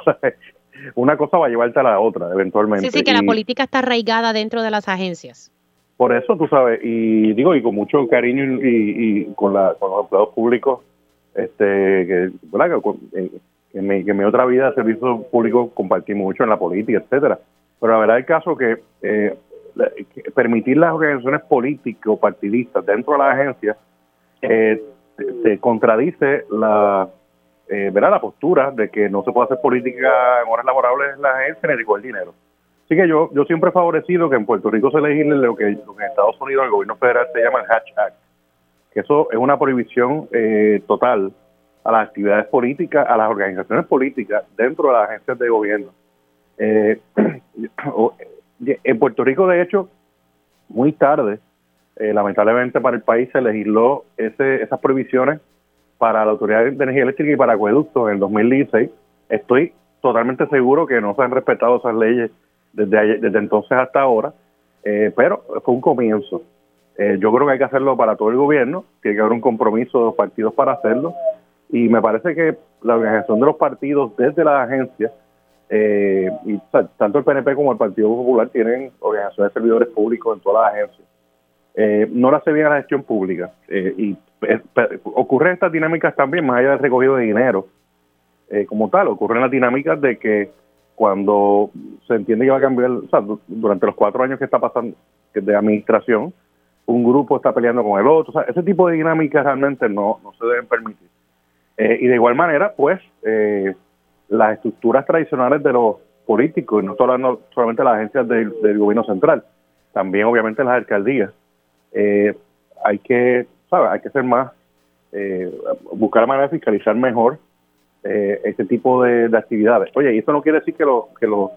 Una cosa va a llevarte a la otra, eventualmente. Sí, sí, que la política está arraigada dentro de las agencias. Por eso, tú sabes, y digo, y con mucho cariño y, con, la, con los empleados públicos, este, que, ¿verdad? Que, en, mi, mi otra vida de servicio público compartí mucho en la política, etcétera. Pero la verdad el caso que, eh, permitir las organizaciones políticas o partidistas dentro de la agencia eh, te, contradice la eh, la postura de que no se puede hacer política en horas laborables en la agencia ni recoger dinero. Así que yo, yo siempre he favorecido que en Puerto Rico se legisle lo que, lo en Estados Unidos el gobierno federal se llama el Hatch Act, que eso es una prohibición eh, total a las actividades políticas, a las organizaciones políticas dentro de las agencias de gobierno. Eh, en Puerto Rico, de hecho, muy tarde, eh, lamentablemente para el país, se legisló ese, esas prohibiciones para la Autoridad de Energía Eléctrica y para acueductos en el 2016. Estoy totalmente seguro que no se han respetado esas leyes desde, desde entonces hasta ahora, eh, pero fue un comienzo. Eh, yo creo que hay que hacerlo para todo el gobierno, tiene que haber un compromiso de los partidos para hacerlo, y me parece que la organización de los partidos desde las agencias, eh, y tanto el PNP como el Partido Popular tienen organizaciones de servidores públicos en todas las agencias. Eh, no lo hace bien a la gestión pública. Eh, y ocurren estas dinámicas también, más allá del recogido de dinero, eh, como tal, ocurren las dinámicas de que cuando se entiende que va a cambiar, o sea, durante los cuatro años que está pasando de administración, un grupo está peleando con el otro, ese tipo de dinámicas realmente no, no se deben permitir. y de igual manera, pues, las estructuras tradicionales de los políticos, y no solamente las agencias del gobierno central, también obviamente las alcaldías, eh, hay que, ¿sabes? Hay que ser más, eh, buscar la manera de fiscalizar mejor eh, este tipo de, actividades. Oye, y esto no quiere decir que, que los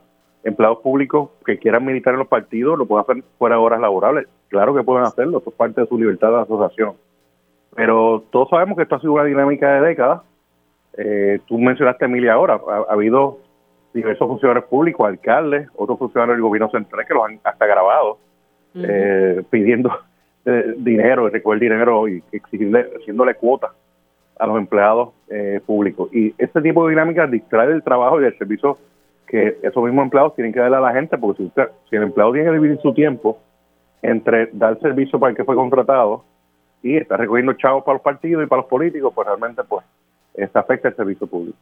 empleados públicos que quieran militar en los partidos lo puedan hacer fuera de horas laborables. Claro que pueden hacerlo, esto es parte de su libertad de asociación. Pero todos sabemos que esto ha sido una dinámica de décadas. Eh, tú mencionaste a Emilia ahora, ha, habido diversos funcionarios públicos, alcaldes, otros funcionarios del gobierno central que los han hasta grabado, pidiendo eh, dinero, recoger dinero y exigirle, haciéndole cuotas a los empleados eh, públicos. Y este tipo de dinámica distrae del trabajo y del servicio que esos mismos empleados tienen que darle a la gente, porque si, usted, si el empleado tiene que dividir su tiempo entre dar servicio para el que fue contratado y está recogiendo chavos para los partidos y para los políticos, pues realmente pues esto afecta el servicio público.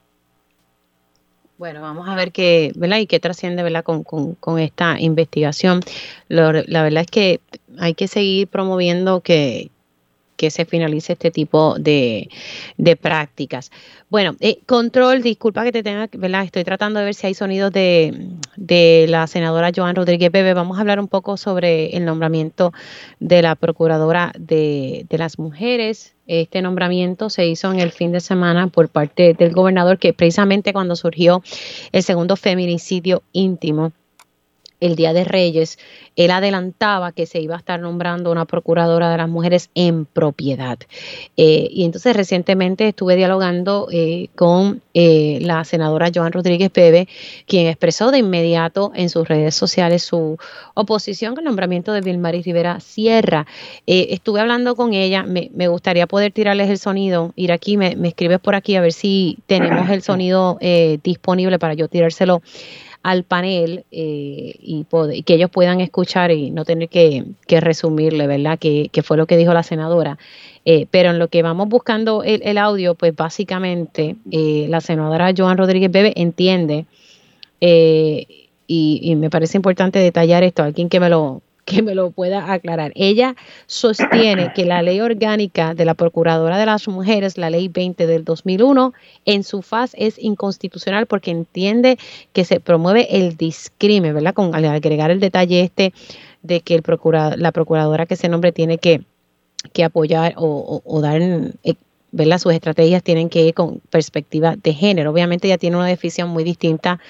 Bueno, vamos a ver qué, ¿verdad? Y qué trasciende, ¿verdad? Con, con, esta investigación. la verdad es que hay que seguir promoviendo que, que se finalice este tipo de, de prácticas. Bueno, eh, control, disculpa que te tenga, ¿verdad? Estoy tratando de ver si hay sonidos de, de la senadora Joan Rodríguez Bebe. Vamos a hablar un poco sobre el nombramiento de la procuradora de, de las mujeres. Este nombramiento se hizo en el fin de semana por parte del gobernador, que precisamente cuando surgió el segundo feminicidio íntimo el Día de Reyes, él adelantaba que se iba a estar nombrando una procuradora de las mujeres en propiedad. Eh, y entonces recientemente estuve dialogando eh, con eh, la senadora Joan Rodríguez Pebe, quien expresó de inmediato en sus redes sociales su oposición al nombramiento de Vilmary Rivera Sierra. estuve hablando con ella, me, gustaría poder tirarles el sonido, ir aquí, me, me, escribes por aquí a ver si tenemos el sonido disponible para yo tirárselo al panel eh, y, que ellos puedan escuchar y no tener que, resumirle, ¿verdad? Que, fue lo que dijo la senadora. Eh, pero en lo que vamos buscando el, audio, pues básicamente eh, la senadora Joan Rodríguez Bebe entiende, y, y, me parece importante detallar esto, alguien que me lo, que me lo pueda aclarar. Ella sostiene que la ley orgánica de la Procuradora de las Mujeres, la ley 20 del 2001, en su faz es inconstitucional porque entiende que se promueve el discrimen, ¿verdad? Con al agregar el detalle este de que el la procuradora que se nombre tiene que, que apoyar o, dar eh, ¿verdad? Sus estrategias tienen que ir con perspectiva de género. Obviamente ella tiene una definición muy distinta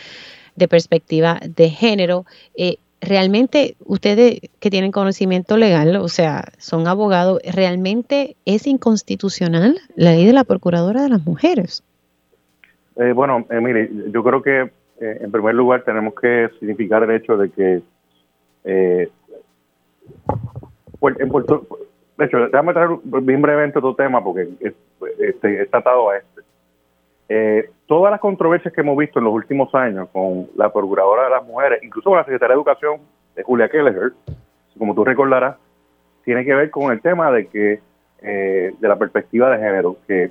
de perspectiva de género. Eh, realmente ustedes que tienen conocimiento legal, o sea, son abogados, ¿realmente es inconstitucional la ley de la Procuradora de las Mujeres? Eh, bueno, eh, mire, yo creo que eh, en primer lugar, tenemos que significar el hecho de que eh, en Puerto de hecho, déjame traer bien brevemente otro tema porque es, este, está atado a este. Eh, todas las controversias que hemos visto en los últimos años con la Procuradora de las Mujeres, incluso con la Secretaria de Educación, de Julia Kelleher, como tú recordarás, tiene que ver con el tema de que eh, de la perspectiva de género, que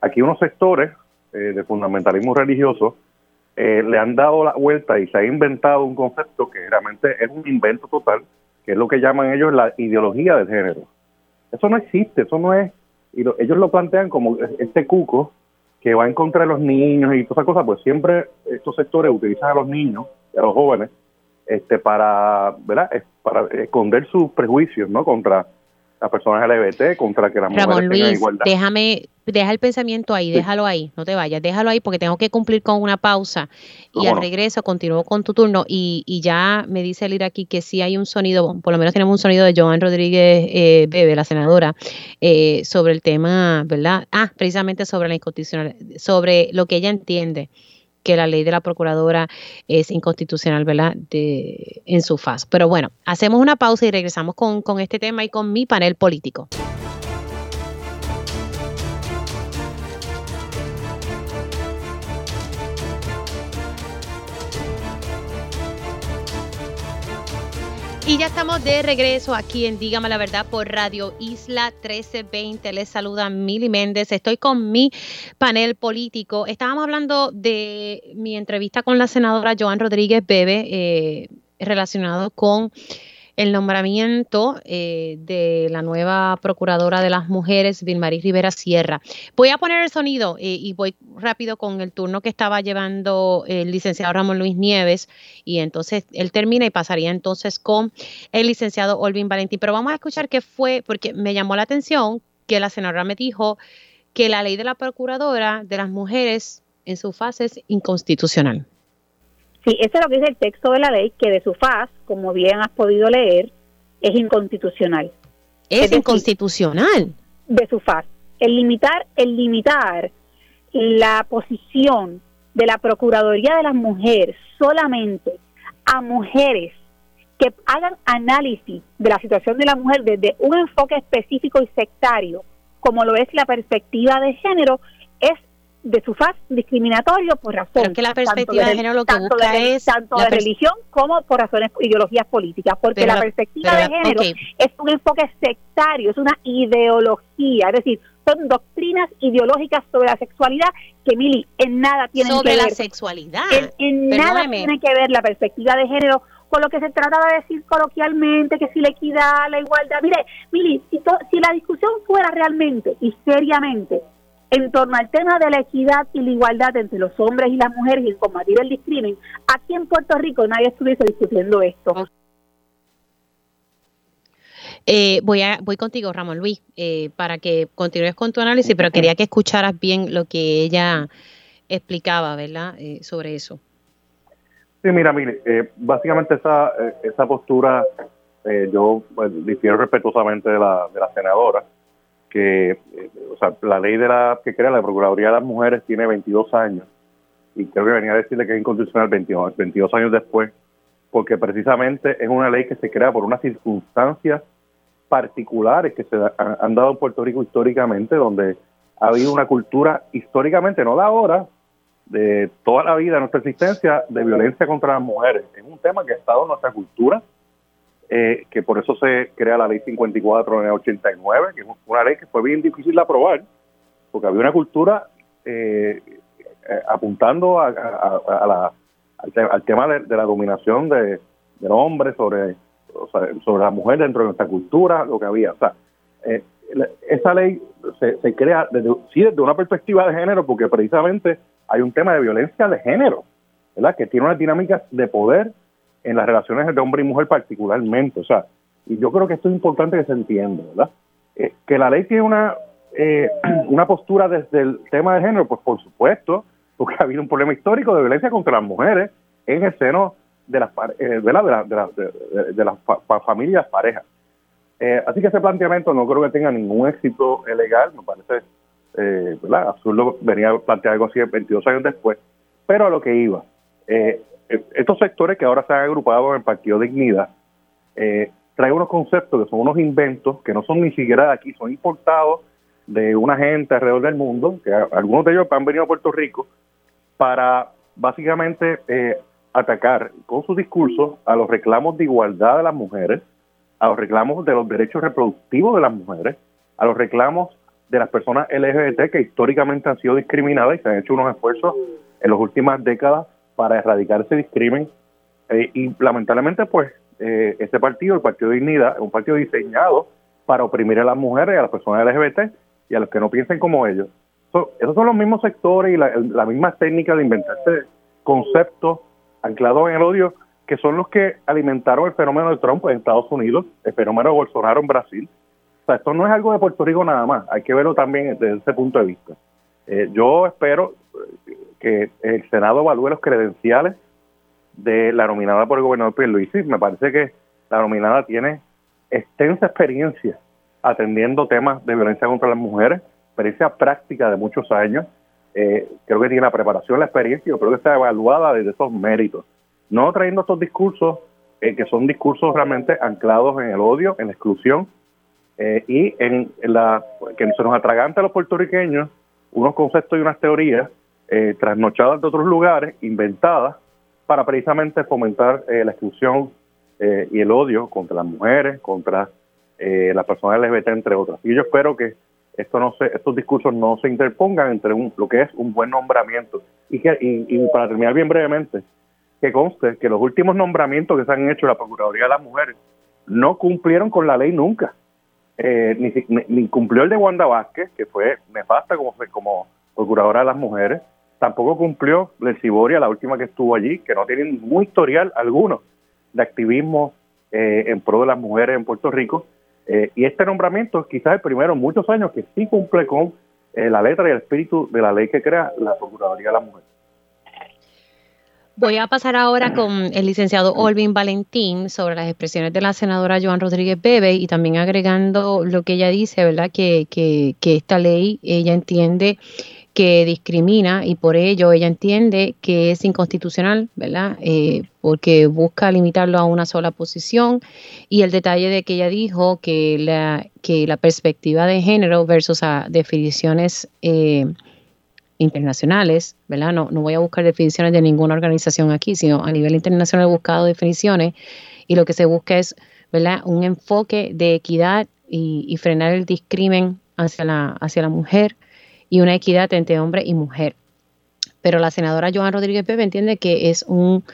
aquí unos sectores eh, de fundamentalismo religioso le han dado la vuelta y se ha inventado un concepto que realmente es un invento total, que es lo que llaman ellos la ideología del género. Eso no existe, eso no es, y ellos lo plantean como este cuco que va en contra de los niños y todas esas cosas, pues siempre estos sectores utilizan a los niños a los jóvenes este para, ¿verdad? para esconder sus prejuicios, ¿no? Contra las personas LGBT, contra que las Ramón Luis, déjame, deja el pensamiento ahí, déjalo ahí, no te vayas, déjalo ahí porque tengo que cumplir con una pausa y al regreso continúo con tu turno y, y ya me dice el ir aquí que sí hay un sonido, por lo menos tenemos un sonido de Joan Rodríguez eh, Bebe, la senadora, eh, sobre el tema, ¿verdad? Ah, precisamente sobre la inconstitucional, sobre lo que ella entiende que la ley de la procuradora es inconstitucional, ¿verdad? De, en su faz. Pero bueno, hacemos una pausa y regresamos con, con este tema y con mi panel político. Y ya estamos de regreso aquí en Dígame la Verdad por Radio Isla 1320. Les saluda Mili Méndez. Estoy con mi panel político. Estábamos hablando de mi entrevista con la senadora Joan Rodríguez Bebe eh, relacionado con el nombramiento eh, de la nueva procuradora de las mujeres, Vilmarí Rivera Sierra. Voy a poner el sonido eh, y voy rápido con el turno que estaba llevando el licenciado Ramón Luis Nieves y entonces él termina y pasaría entonces con el licenciado Olvin Valentín. Pero vamos a escuchar qué fue, porque me llamó la atención que la senadora me dijo que la ley de la procuradora de las mujeres en su fase es inconstitucional. Sí, eso es lo que dice el texto de la ley, que de su faz, como bien has podido leer, es inconstitucional. Es, inconstitucional. de su faz. El limitar, el limitar la posición de la Procuraduría de las Mujeres solamente a mujeres que hagan análisis de la situación de la mujer desde un enfoque específico y sectario, como lo es la perspectiva de género, es de su faz discriminatorio por razón. que la perspectiva de, género lo que tanto busca de, es. Tanto de religión como por razones ideologías políticas. Porque la, perspectiva de género es un enfoque sectario, es una ideología. Es decir, son doctrinas ideológicas sobre la sexualidad que, Mili, en nada tienen que ver. Sobre la sexualidad. En, nada tiene que ver la perspectiva de género con lo que se trata de decir coloquialmente, que si la equidad, la igualdad. Mire, Mili, si, si la discusión fuera realmente y seriamente en torno al tema de la equidad y la igualdad entre los hombres y las mujeres y en combatir el discrimen, aquí en Puerto Rico nadie estuviese discutiendo esto. Eh, voy, a, voy contigo, Ramón Luis, eh, para que continúes con tu análisis, pero quería que escucharas bien lo que ella explicaba, ¿verdad?, eh, sobre eso. Sí, mira, mire, básicamente esa, esa postura yo pues, difiero respetuosamente de la, de la senadora que o sea, la ley de la que crea la Procuraduría de las Mujeres tiene 22 años y creo que venía a decirle que es inconstitucional 22, 22 años después, porque precisamente es una ley que se crea por unas circunstancias particulares que se han, dado en Puerto Rico históricamente, donde ha habido una cultura históricamente, no de ahora, de toda la vida de nuestra existencia, de violencia contra las mujeres. Es un tema que ha estado en nuestra cultura eh, que por eso se crea la ley 54 en el 89, que es una ley que fue bien difícil de aprobar, porque había una cultura eh, eh, apuntando a, la, al, tema de, la dominación de, del hombre sobre, sobre la mujer dentro de nuestra cultura, lo que había. O sea, esa ley se, se crea desde, sí desde una perspectiva de género, porque precisamente hay un tema de violencia de género, ¿verdad? Que tiene una dinámica de poder en las relaciones entre hombre y mujer particularmente. O sea, y yo creo que esto es importante que se entienda, ¿verdad? Eh, que la ley tiene una, eh, una postura desde el tema de género, pues por supuesto, porque ha habido un problema histórico de violencia contra las mujeres en el seno de las, eh, de, de, de, las familias, parejas. así que ese planteamiento no creo que tenga ningún éxito legal, me parece ¿verdad? absurdo venía a plantear algo así 22 años después, pero a lo que iba, eh, estos sectores que ahora se han agrupado en el Partido Dignidad eh, traen unos conceptos que son unos inventos que no son ni siquiera de aquí, son importados de una gente alrededor del mundo, que algunos de ellos han venido a Puerto Rico, para básicamente eh, atacar con su discurso a los reclamos de igualdad de las mujeres, a los reclamos de los derechos reproductivos de las mujeres, a los reclamos de las personas LGBT que históricamente han sido discriminadas y se han hecho unos esfuerzos en las últimas décadas para erradicar ese discrimen. Eh, y lamentablemente, pues, eh, este partido, el Partido de Dignidad, es un partido diseñado para oprimir a las mujeres a las personas LGBT y a los que no piensen como ellos. esos son los mismos sectores y la, misma técnica de inventarse conceptos anclados en el odio que son los que alimentaron el fenómeno de Trump en Estados Unidos, el fenómeno de Bolsonaro en Brasil. O sea, esto no es algo de Puerto Rico nada más, hay que verlo también desde ese punto de vista. Eh, yo espero que el Senado evalúe los credenciales de la nominada por el gobernador Pierluisi. Me parece que la nominada tiene extensa experiencia atendiendo temas de violencia contra las mujeres, experiencia práctica de muchos años. Eh, creo que tiene la preparación, la experiencia, yo creo que está evaluada desde esos méritos. No trayendo estos discursos eh, que son discursos realmente anclados en el odio, en la exclusión eh, y en la que se nos atraganta a los puertorriqueños unos conceptos y unas teorías trasnochadas de otros lugares, inventadas, para precisamente fomentar la exclusión y el odio contra las mujeres, contra eh, las personas LGBT, entre otras. Y yo espero que esto no se, estos discursos no se interpongan entre un, lo que es un buen nombramiento. Y, que, y, para terminar bien brevemente, que conste que los últimos nombramientos que se han hecho en la Procuraduría de las Mujeres no cumplieron con la ley nunca. Eh, ni, ni, cumplió el de Wanda Vázquez, que fue nefasta como, como procuradora de las mujeres. Tampoco cumplió el Ciboria, la última que estuvo allí, que no tiene ningún historial alguno de activismo eh, en pro de las mujeres en Puerto Rico. Eh, y este nombramiento es quizás el primero en muchos años que sí cumple con eh, la letra y el espíritu de la ley que crea la Procuraduría de la Mujer. Voy a pasar ahora con el licenciado Olvin Valentín sobre las expresiones de la senadora Joan Rodríguez Bebe y también agregando lo que ella dice, ¿verdad? Que, que esta ley ella entiende que discrimina y por ello ella entiende que es inconstitucional, ¿verdad? Eh, porque busca limitarlo a una sola posición y el detalle de que ella dijo que la, que la perspectiva de género versus a definiciones eh, internacionales, ¿verdad? No, no voy a buscar definiciones de ninguna organización aquí, sino a nivel internacional he buscado definiciones y lo que se busca es, ¿verdad? Un enfoque de equidad y, y frenar el discrimen hacia la, hacia la mujer y una equidad entre hombre y mujer. Pero la senadora Joan Rodríguez Pepe entiende que es un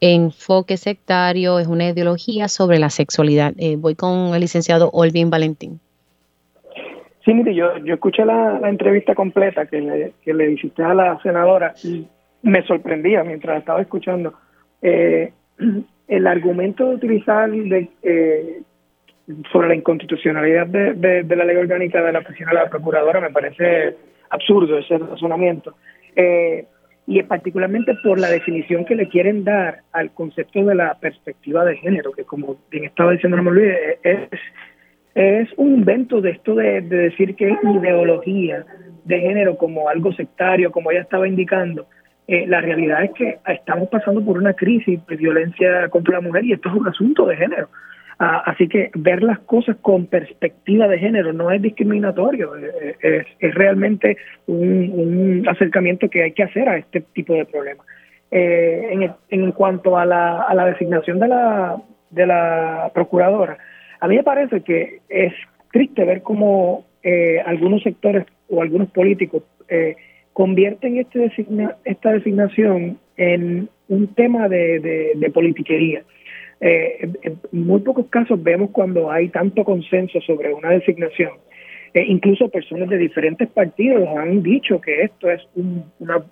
enfoque sectario, es una ideología sobre la sexualidad. Eh, voy con el licenciado Olvin Valentín. Sí, mire, yo, yo escuché la, entrevista completa que le, que le hiciste a la senadora y me sorprendía mientras estaba escuchando. Eh, el argumento de utilizar de, eh, sobre la inconstitucionalidad de, de, la ley orgánica de la oficina de la procuradora me parece absurdo ese razonamiento. Eh, y particularmente por la definición que le quieren dar al concepto de la perspectiva de género, que como bien estaba diciendo Luis, es, es un invento de esto de, decir que ideología de género como algo sectario, como ella estaba indicando. Eh, la realidad es que estamos pasando por una crisis de violencia contra la mujer y esto es un asunto de género. Ah, así que ver las cosas con perspectiva de género no es discriminatorio, eh, eh, es, realmente un, acercamiento que hay que hacer a este tipo de problemas. Eh, en, cuanto a la, a la designación de la, de la procuradora, a mí me parece que es triste ver cómo algunos sectores o algunos políticos convierten este esta designación en un tema de, de politiquería. Eh, en muy pocos casos vemos cuando hay tanto consenso sobre una designación. Eh, incluso personas de diferentes partidos han dicho que esto es un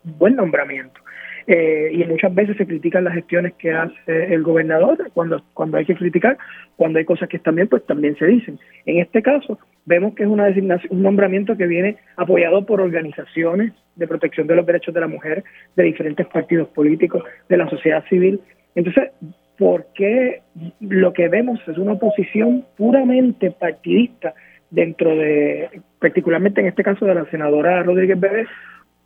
buen nombramiento. Eh, y muchas veces se critican las gestiones que hace el gobernador cuando, cuando hay que criticar, cuando hay cosas que bien, pues también se dicen. En este caso, vemos que es una designación, un nombramiento que viene apoyado por organizaciones de protección de los derechos de la mujer, de diferentes partidos políticos, de la sociedad civil. Entonces, porque lo que vemos es una oposición puramente partidista dentro de, particularmente en este caso de la senadora Rodríguez Bebé,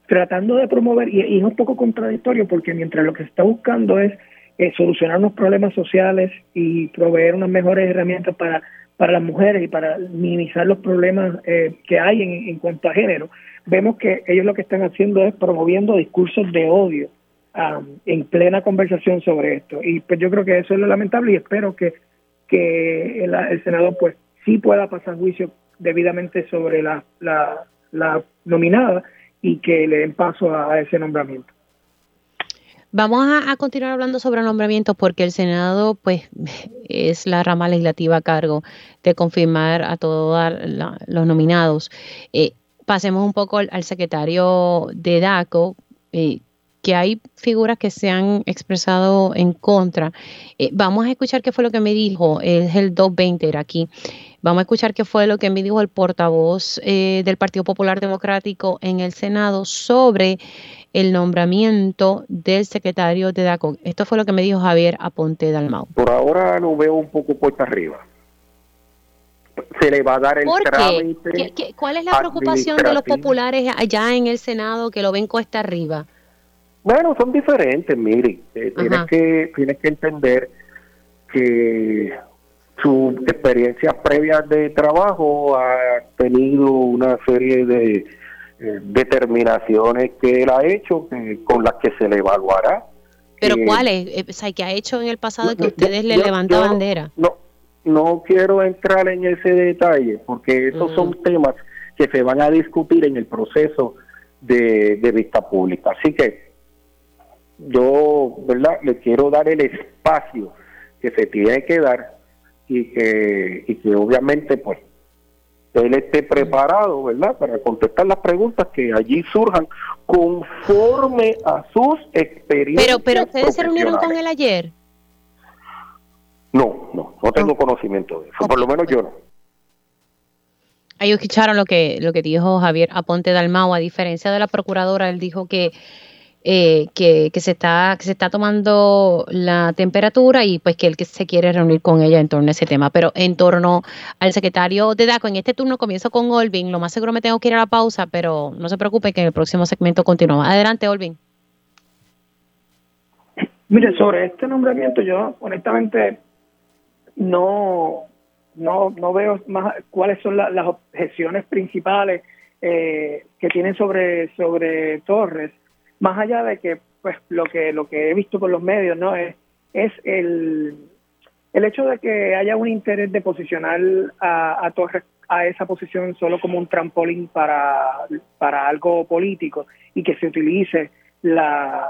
tratando de promover, y, es un poco contradictorio porque mientras lo que se está buscando es eh, solucionar unos problemas sociales y proveer unas mejores herramientas para, para las mujeres y para minimizar los problemas eh, que hay en, en cuanto a género, vemos que ellos lo que están haciendo es promoviendo discursos de odio um, en plena conversación sobre esto. Y pues yo creo que eso es lo lamentable y espero que, que el, senador pues sí pueda pasar juicio debidamente sobre la, la, la nominada y que le den paso a ese nombramiento. Vamos a, a, continuar hablando sobre nombramientos porque el Senado, pues, es la rama legislativa a cargo de confirmar a todos los nominados. Eh, pasemos un poco al, al secretario de DACO, eh, que hay figuras que se han expresado en contra. Eh, vamos a escuchar qué fue lo que me dijo, es el 220 era aquí. Vamos a escuchar qué fue lo que me dijo el portavoz eh, del Partido Popular Democrático en el Senado sobre el nombramiento del secretario de DACO. Esto fue lo que me dijo Javier Aponte Dalmau. Por ahora lo veo un poco puesta arriba. Se le va a dar el ¿Por qué? trámite. ¿Qué, qué, cuál es la preocupación de los populares allá en el Senado que lo ven cuesta arriba? Bueno, son diferentes, mire. Eh, tienes, que, tienes que entender que sus experiencias previas de trabajo ha tenido una serie de eh, determinaciones que él ha hecho que, con las que se le evaluará. ¿Pero Eh, cuáles? Eh, O sea, ¿qué ha hecho en el pasado que yo- ustedes le yo- levantan yo bandera? No, no quiero entrar en ese detalle porque esos Mm. son temas que se van a discutir en el proceso de, de vista pública. Así que yo, ¿verdad? Le quiero dar el espacio que se tiene que dar y que, y que obviamente, pues, él esté preparado, ¿verdad? Para contestar las preguntas que allí surjan conforme a sus experiencias. Pero, pero ustedes se reunieron con él ayer. No, no, no tengo conocimiento de eso. Por lo menos yo no. Ahí escucharon lo que, lo que dijo Javier Aponte Dalmau. A diferencia de la procuradora, él dijo que, eh, que, que se está, que se está tomando la temperatura y pues que él que se quiere reunir con ella en torno a ese tema. Pero en torno al secretario de DACO, en este turno comienzo con Olvin. Lo más seguro me tengo que ir a la pausa, pero no se preocupe que en el próximo segmento continúa. Adelante, Olvin. Mire, sobre este nombramiento yo honestamente no no no veo más cuáles son la- las objeciones principales eh, que tienen sobre sobre Torres, más allá de que pues lo que lo que he visto por los medios no es es el el hecho de que haya un interés de posicionar a, a Torres a esa posición solo como un trampolín para, para algo político y que se utilice la,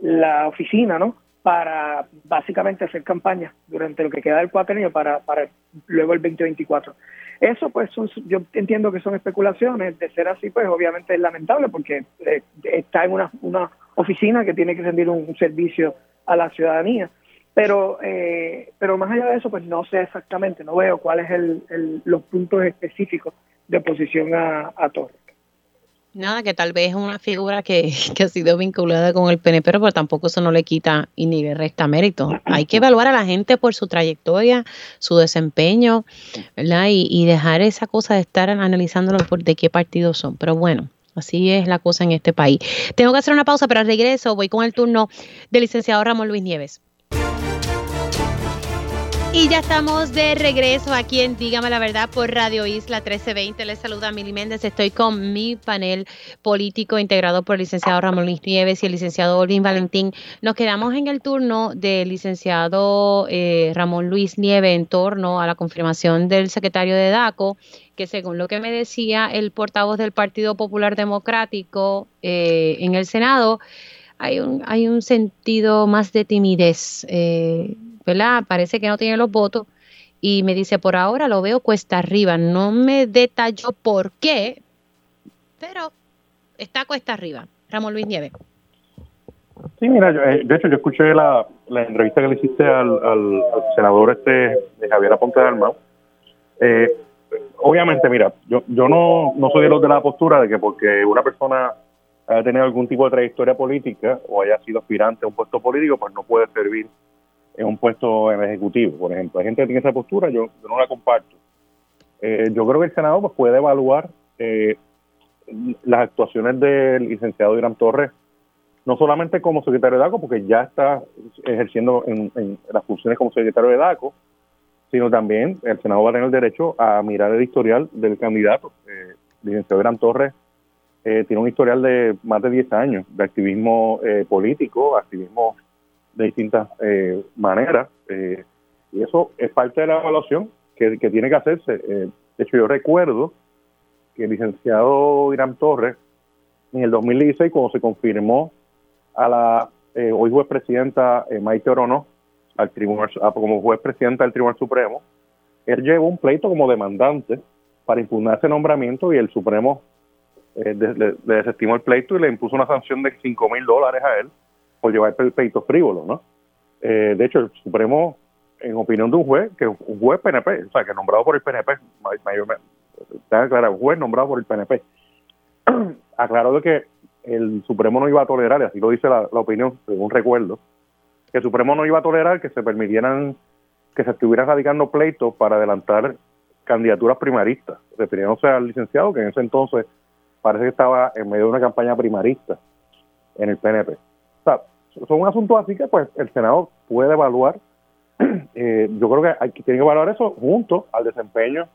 la oficina, ¿no? Para básicamente hacer campaña durante lo que queda del cuatrenio para, para luego el 2024. Eso, pues, son, yo entiendo que son especulaciones. De ser así, pues, obviamente es lamentable porque eh, está en una, una oficina que tiene que rendir un, servicio a la ciudadanía. Pero, eh, pero más allá de eso, pues no sé exactamente, no veo cuáles el, el, los puntos específicos de oposición a, a Torres. Nada, que tal vez es una figura que, que ha sido vinculada con el PNP, pero tampoco eso no le quita y ni le resta mérito. Hay que evaluar a la gente por su trayectoria, su desempeño, ¿verdad? Y, y dejar esa cosa de estar analizándolo por de qué partido son. Pero bueno, así es la cosa en este país. Tengo que hacer una pausa, pero al regreso voy con el turno del licenciado Ramón Luis Nieves. Y ya estamos de regreso aquí en Dígame la Verdad por Radio Isla 1320. Les saluda Mili Méndez. Estoy con mi panel político integrado por el licenciado Ramón Luis Nieves y el licenciado Olvin Valentín. Nos quedamos en el turno del licenciado eh, Ramón Luis Nieves en torno a la confirmación del secretario de DACO, que según lo que me decía el portavoz del Partido Popular Democrático eh, en el Senado, hay un, hay un sentido más de timidez. Eh, ¿verdad? Parece que no tiene los votos y me dice, por ahora lo veo cuesta arriba. No me detalló por qué, pero está cuesta arriba. Ramón Luis Nieves. Sí, mira, yo, eh, de hecho yo escuché la, entrevista que le hiciste al, al, senador este de Javier Aponte de. Eh, obviamente, mira, yo, yo no, no soy de los de la postura de que porque una persona haya tenido algún tipo de trayectoria política o haya sido aspirante a un puesto político, pues no puede servir en un puesto en el ejecutivo, por ejemplo. Hay gente que tiene esa postura, yo, no la comparto. Eh, yo creo que el Senado pues, puede evaluar eh, las actuaciones del licenciado Irán Torres, no solamente como secretario de DACO, porque ya está ejerciendo en, las funciones como secretario de DACO, sino también el Senado va a tener el derecho a mirar el historial del candidato. Eh, licenciado Irán Torres eh, tiene un historial de más de 10 años de activismo eh, político, activismo de distintas eh, maneras, y eso es parte de la evaluación que, que tiene que hacerse. de hecho, yo recuerdo que el licenciado Irán Torres, en el 2016, cuando se confirmó a la hoy juez presidenta Maite Orono al tribunal, como juez presidenta del Tribunal Supremo, él llevó un pleito como demandante para impugnar ese nombramiento y el Supremo eh, le, desestimó el pleito y le impuso una sanción de 5 mil dólares a él por llevar el pleito frívolo, ¿no? Eh, de hecho, el Supremo, en opinión de un juez, que un juez PNP, o sea, que nombrado por el PNP, está claro, un juez nombrado por el PNP, aclaró de que el Supremo no iba a tolerar, y así lo dice la, opinión, según recuerdo, que el Supremo no iba a tolerar que se permitieran, que se estuvieran radicando pleitos para adelantar candidaturas primaristas, refiriéndose al licenciado que en ese entonces parece que estaba en medio de una campaña primarista en el PNP. Son un asunto así que pues el Senado puede evaluar. Eh, yo creo que hay que tiene que evaluar eso junto al desempeño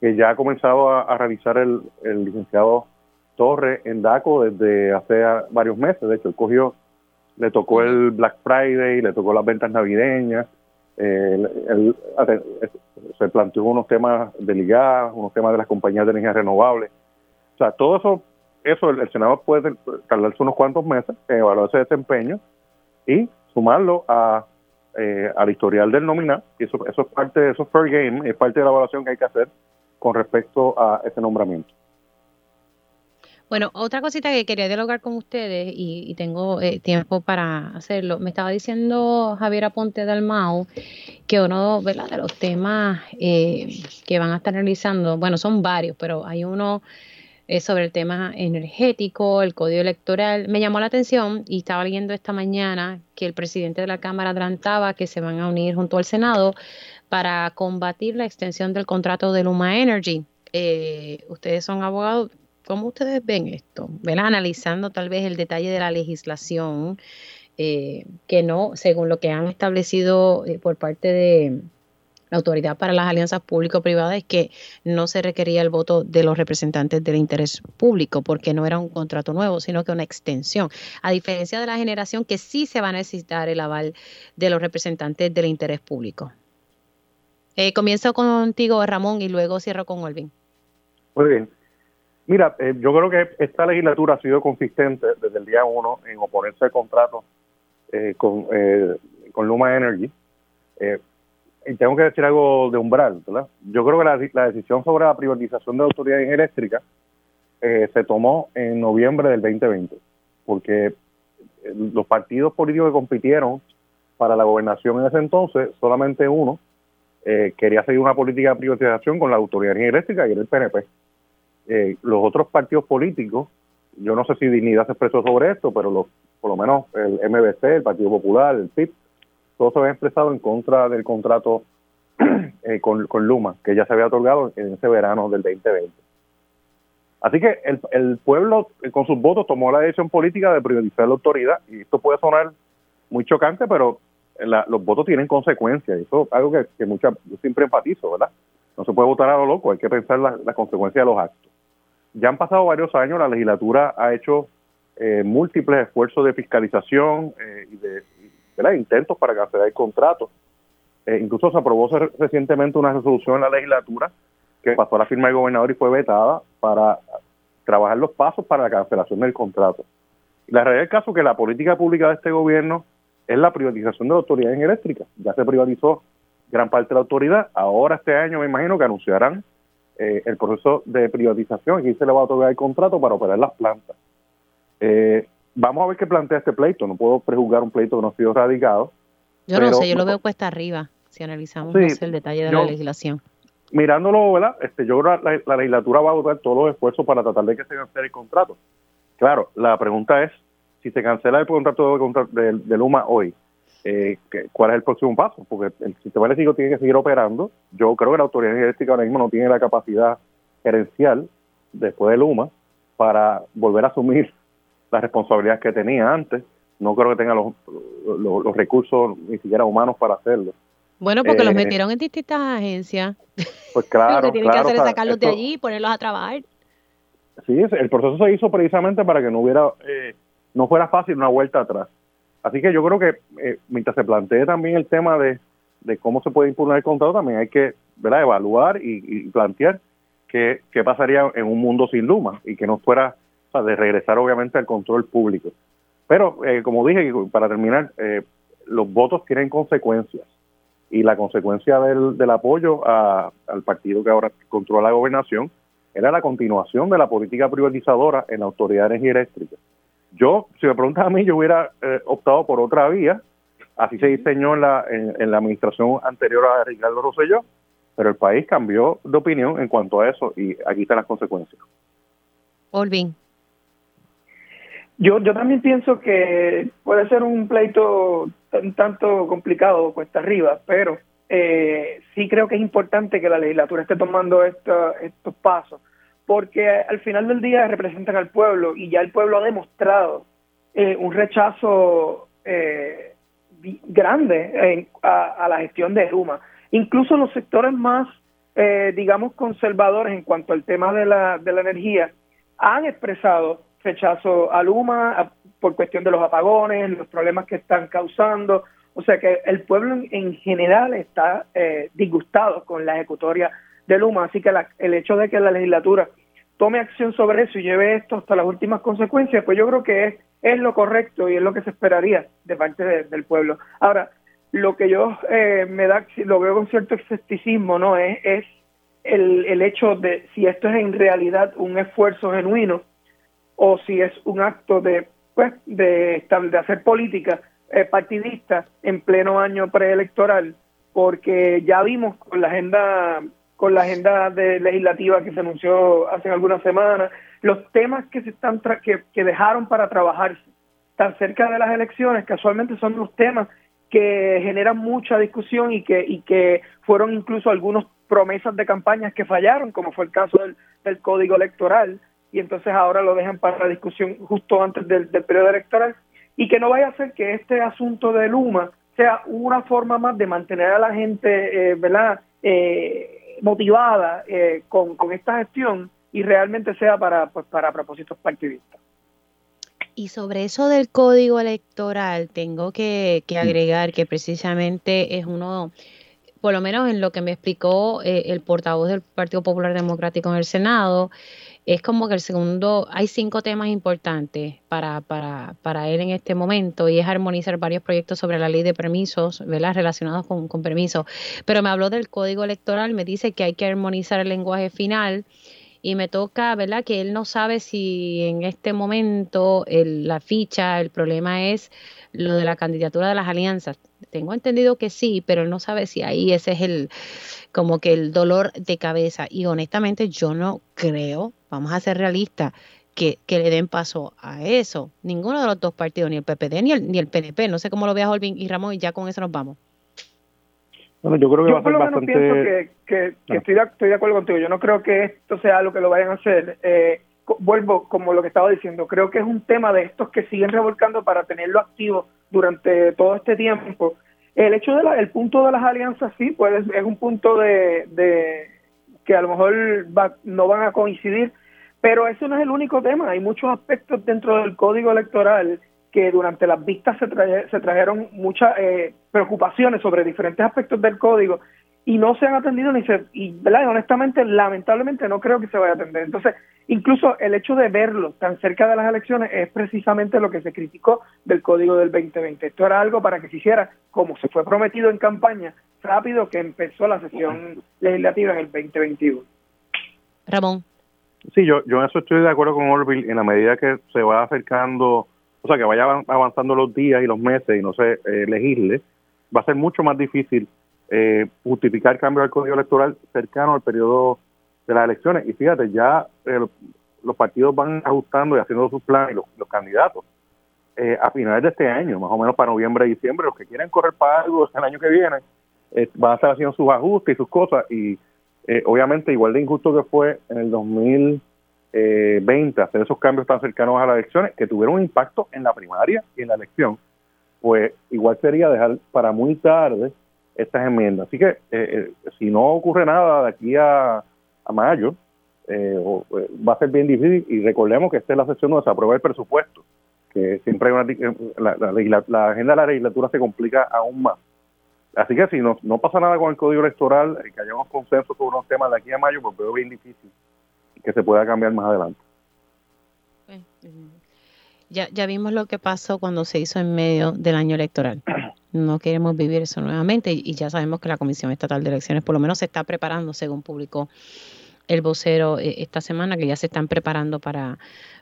que ya ha comenzado a, realizar el, licenciado Torre en DACO desde hace varios meses. De hecho, él cogió, le tocó el Black Friday, le tocó las ventas navideñas, eh, se planteó unos temas delicados, unos temas de las compañías de energía renovable. O sea, todo eso, eso el, Senado puede tardarse unos cuantos meses en evaluar ese desempeño y sumarlo a eh, al historial del nominal, y eso, eso es parte de eso es fair game, es parte de la evaluación que hay que hacer con respecto a ese nombramiento. Bueno, otra cosita que quería dialogar con ustedes y, tengo eh, tiempo para hacerlo. Me estaba diciendo Javier Aponte Dalmau que uno de los temas eh, que van a estar realizando, bueno, son varios, pero hay uno sobre el tema energético, el código electoral. Me llamó la atención y estaba leyendo esta mañana que el presidente de la Cámara adelantaba que se van a unir junto al Senado para combatir la extensión del contrato de Luma Energy. Eh, ustedes son abogados. ¿Cómo ustedes ven esto? ¿Ven analizando tal vez el detalle de la legislación eh, que no, según lo que han establecido eh, por parte de, la autoridad para las alianzas público-privadas es que no se requería el voto de los representantes del interés público porque no era un contrato nuevo, sino que una extensión. A diferencia de la generación que sí se va a necesitar el aval de los representantes del interés público. Eh, comienzo contigo, Ramón, y luego cierro con Olvin. Muy bien. Mira, eh, yo creo que esta legislatura ha sido consistente desde el día uno en oponerse al contrato eh, con, con Luma Energy y tengo que decir algo de umbral, ¿verdad? Yo creo que la, decisión sobre la privatización de la autoridad eléctrica eh, se tomó en noviembre del 2020, porque eh, los partidos políticos que compitieron para la gobernación en ese entonces, solamente uno eh, quería seguir una política de privatización con la autoridad eléctrica y era el PNP. los otros partidos políticos, yo no sé si Dignidad se expresó sobre esto, pero los, por lo menos el MBC, el Partido Popular, el PIB, todos se habían expresado en contra del contrato eh, con, Luma, que ya se había otorgado en ese verano del 2020. Así que el, pueblo eh, con sus votos tomó la decisión política de privatizar la autoridad y esto puede sonar muy chocante, pero los votos tienen consecuencias y eso es algo que, mucha, yo siempre enfatizo, ¿verdad? No se puede votar a lo loco, hay que pensar las la consecuencias de los actos. Ya han pasado varios años, la legislatura ha hecho eh, múltiples esfuerzos de fiscalización y de intentos para cancelar el contrato. Eh, incluso se aprobó recientemente una resolución en la legislatura que pasó a la firma del gobernador y fue vetada para trabajar los pasos para la cancelación del contrato. la realidad del caso es que la política pública de este gobierno es la privatización de la autoridad eléctrica. Ya se privatizó gran parte de la autoridad. Ahora este año me imagino que anunciarán eh, el proceso de privatización. Aquí se le va a otorgar el contrato para operar las plantas. Eh, vamos a ver qué plantea este pleito. No puedo prejuzgar un pleito que no ha sido radicado. Yo no sé, yo lo veo cuesta arriba si analizamos el detalle de la legislación. Mirándolo, ¿verdad? Este, yo creo que la, legislatura va a votar todos los esfuerzos para tratar de que se cancele el contrato. Claro, la pregunta es, si se cancela el contrato de, de, Luma hoy, eh, ¿cuál es el próximo paso? Porque el sistema eléctrico tiene que seguir operando. Yo creo que la autoridad eléctrica ahora mismo no tiene la capacidad gerencial después de Luma para volver a asumir las responsabilidades que tenía antes. No creo que tenga los, los, recursos ni siquiera humanos para hacerlo. Bueno, porque los eh, metieron en distintas agencias. Pues claro. Lo que tienen que hacer es sacarlos de allí y ponerlos a trabajar. Sí, el proceso se hizo precisamente para que no hubiera, eh, no fuera fácil una vuelta atrás. Así que yo creo que eh, mientras se plantee también el tema de, cómo se puede impugnar el contrato, también hay que ¿verdad? evaluar y, plantear qué, qué, pasaría en un mundo sin Luma y que no fuera de regresar obviamente al control público. Pero, eh, como dije, para terminar, los votos tienen consecuencias y la consecuencia del, del apoyo al partido que ahora controla la gobernación era la continuación de la política privatizadora en la Autoridad de. Yo, si me preguntas a mí, yo hubiera eh, optado por otra vía, así se diseñó en la, en, la administración anterior a Ricardo Rosselló, pero el país cambió de opinión en cuanto a eso y aquí están las consecuencias. Olvin. Yo, yo también pienso que puede ser un pleito un tanto complicado, cuesta arriba, pero eh, sí creo que es importante que la legislatura esté tomando estos pasos, porque al final del día representan al pueblo y ya el pueblo ha demostrado eh, un rechazo eh, grande a, la gestión de Luma. Incluso los sectores más, eh, digamos, conservadores en cuanto al tema de la, de la energía han expresado rechazo a Luma por cuestión de los apagones, los problemas que están causando, o sea que el pueblo en, general está eh, disgustado con la ejecutoria de Luma, así que el hecho de que la legislatura tome acción sobre eso y lleve esto hasta las últimas consecuencias, pues yo creo que es, es lo correcto y es lo que se esperaría de parte del pueblo. Ahora, lo que yo eh, me da, lo veo con cierto escepticismo, ¿no? Es, es el, el hecho de si esto es en realidad un esfuerzo genuino o si es un acto de, pues, de, de hacer política eh, partidistas en pleno año preelectoral, porque ya vimos con la agenda con la agenda de legislativa que se anunció hace algunas semanas, los temas que se están que, que dejaron para trabajarse tan cerca de las elecciones, casualmente son los temas que generan mucha discusión y que y que fueron incluso algunos promesas de campañas que fallaron, como fue el caso del, del código electoral, y entonces ahora lo dejan para la discusión justo antes del, del periodo electoral y que no vaya a ser que este asunto de Luma sea una forma más de mantener a la gente, eh, ¿verdad?, eh, motivada eh, con, esta gestión y realmente sea para, pues, para propósitos partidistas. Y sobre eso del código electoral, tengo que, que agregar que precisamente es uno, por lo menos en lo que me explicó el portavoz del Partido Popular Democrático en el Senado, es como que el segundo, hay cinco temas importantes para, para, para él en este momento y es armonizar varios proyectos sobre la ley de permisos, ¿verdad? Relacionados con, con permisos. Pero me habló del código electoral, me dice que hay que armonizar el lenguaje final y me toca, ¿verdad? Que él no sabe si en este momento la ficha, el problema es lo de la candidatura de las alianzas. Tengo entendido que sí, pero él no sabe si ahí ese es el como que el dolor de cabeza. Y honestamente yo no creo, vamos a ser realistas, que, que, le den paso a eso. Ninguno de los dos partidos, ni el PPD ni el, ni el PNP. No sé cómo lo veas, Olvin y Ramón, y ya con eso nos vamos. Bueno, yo creo que va a ser bastante... pienso que, que, que estoy, de, estoy, de, acuerdo contigo. Yo no creo que esto sea lo que lo vayan a hacer. Eh, vuelvo como lo que estaba diciendo. Creo que es un tema de estos que siguen revolcando para tenerlo activo durante todo este tiempo el hecho del punto de las alianzas sí, pues es un punto de, que a lo mejor no van a coincidir, pero eso no es el único tema. Hay muchos aspectos dentro del código electoral que durante las vistas se, se trajeron muchas eh, preocupaciones sobre diferentes aspectos del código y no se han atendido ni se y ¿verdad? honestamente lamentablemente no creo que se vaya a atender. Entonces incluso el hecho de verlo tan cerca de las elecciones es precisamente lo que se criticó del código del 2020 esto era algo para que se hiciera como se fue prometido en campaña rápido que empezó la sesión legislativa en el 2021 Ramón. Sí yo yo en eso estoy de acuerdo con Orville en la medida que se va acercando o sea que vaya avanzando los días y los meses y no se eh, legisle va a ser mucho más difícil eh, justificar cambio del código electoral cercano al periodo de las elecciones. Y fíjate, ya eh, los partidos van ajustando y haciendo sus planes, los, los candidatos, eh, a finales de este año, más o menos para noviembre y diciembre, los que quieren correr para algo el año que viene, eh, van a estar haciendo sus ajustes y sus cosas. Y obviamente, igual de injusto que fue en el 2000, eh, 20 hacer esos cambios tan cercanos a las elecciones que tuvieron un impacto en la primaria y en la elección, pues igual sería dejar para muy tarde estas enmiendas. Así que eh, eh, si no ocurre nada de aquí a, mayo, eh, va a ser bien difícil y recordemos que esta es la sesión donde se aprueba el presupuesto, que siempre hay una, la, la, agenda de la legislatura se complica aún más. Así que si no, no pasa nada con el código electoral, que haya unos consensos sobre unos temas de aquí a mayo, pues veo bien difícil que se pueda cambiar más adelante. Ya, ya vimos lo que pasó cuando se hizo en medio del año electoral. No queremos vivir eso nuevamente y, ya sabemos que la Comisión Estatal de Elecciones por lo menos se está preparando, según publicó el vocero eh, esta semana, que ya se están preparando para,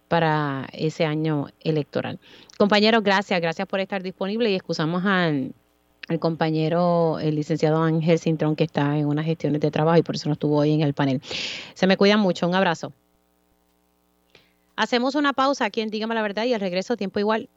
para ese año electoral. Compañeros, gracias, gracias por estar disponible y excusamos al, al compañero, el licenciado Ángel Cintrón, que está en unas gestiones de trabajo y por eso no estuvo hoy en el panel. Se me cuidan mucho, un abrazo. Hacemos una pausa aquí en Dígame la Verdad y al regreso tiempo igual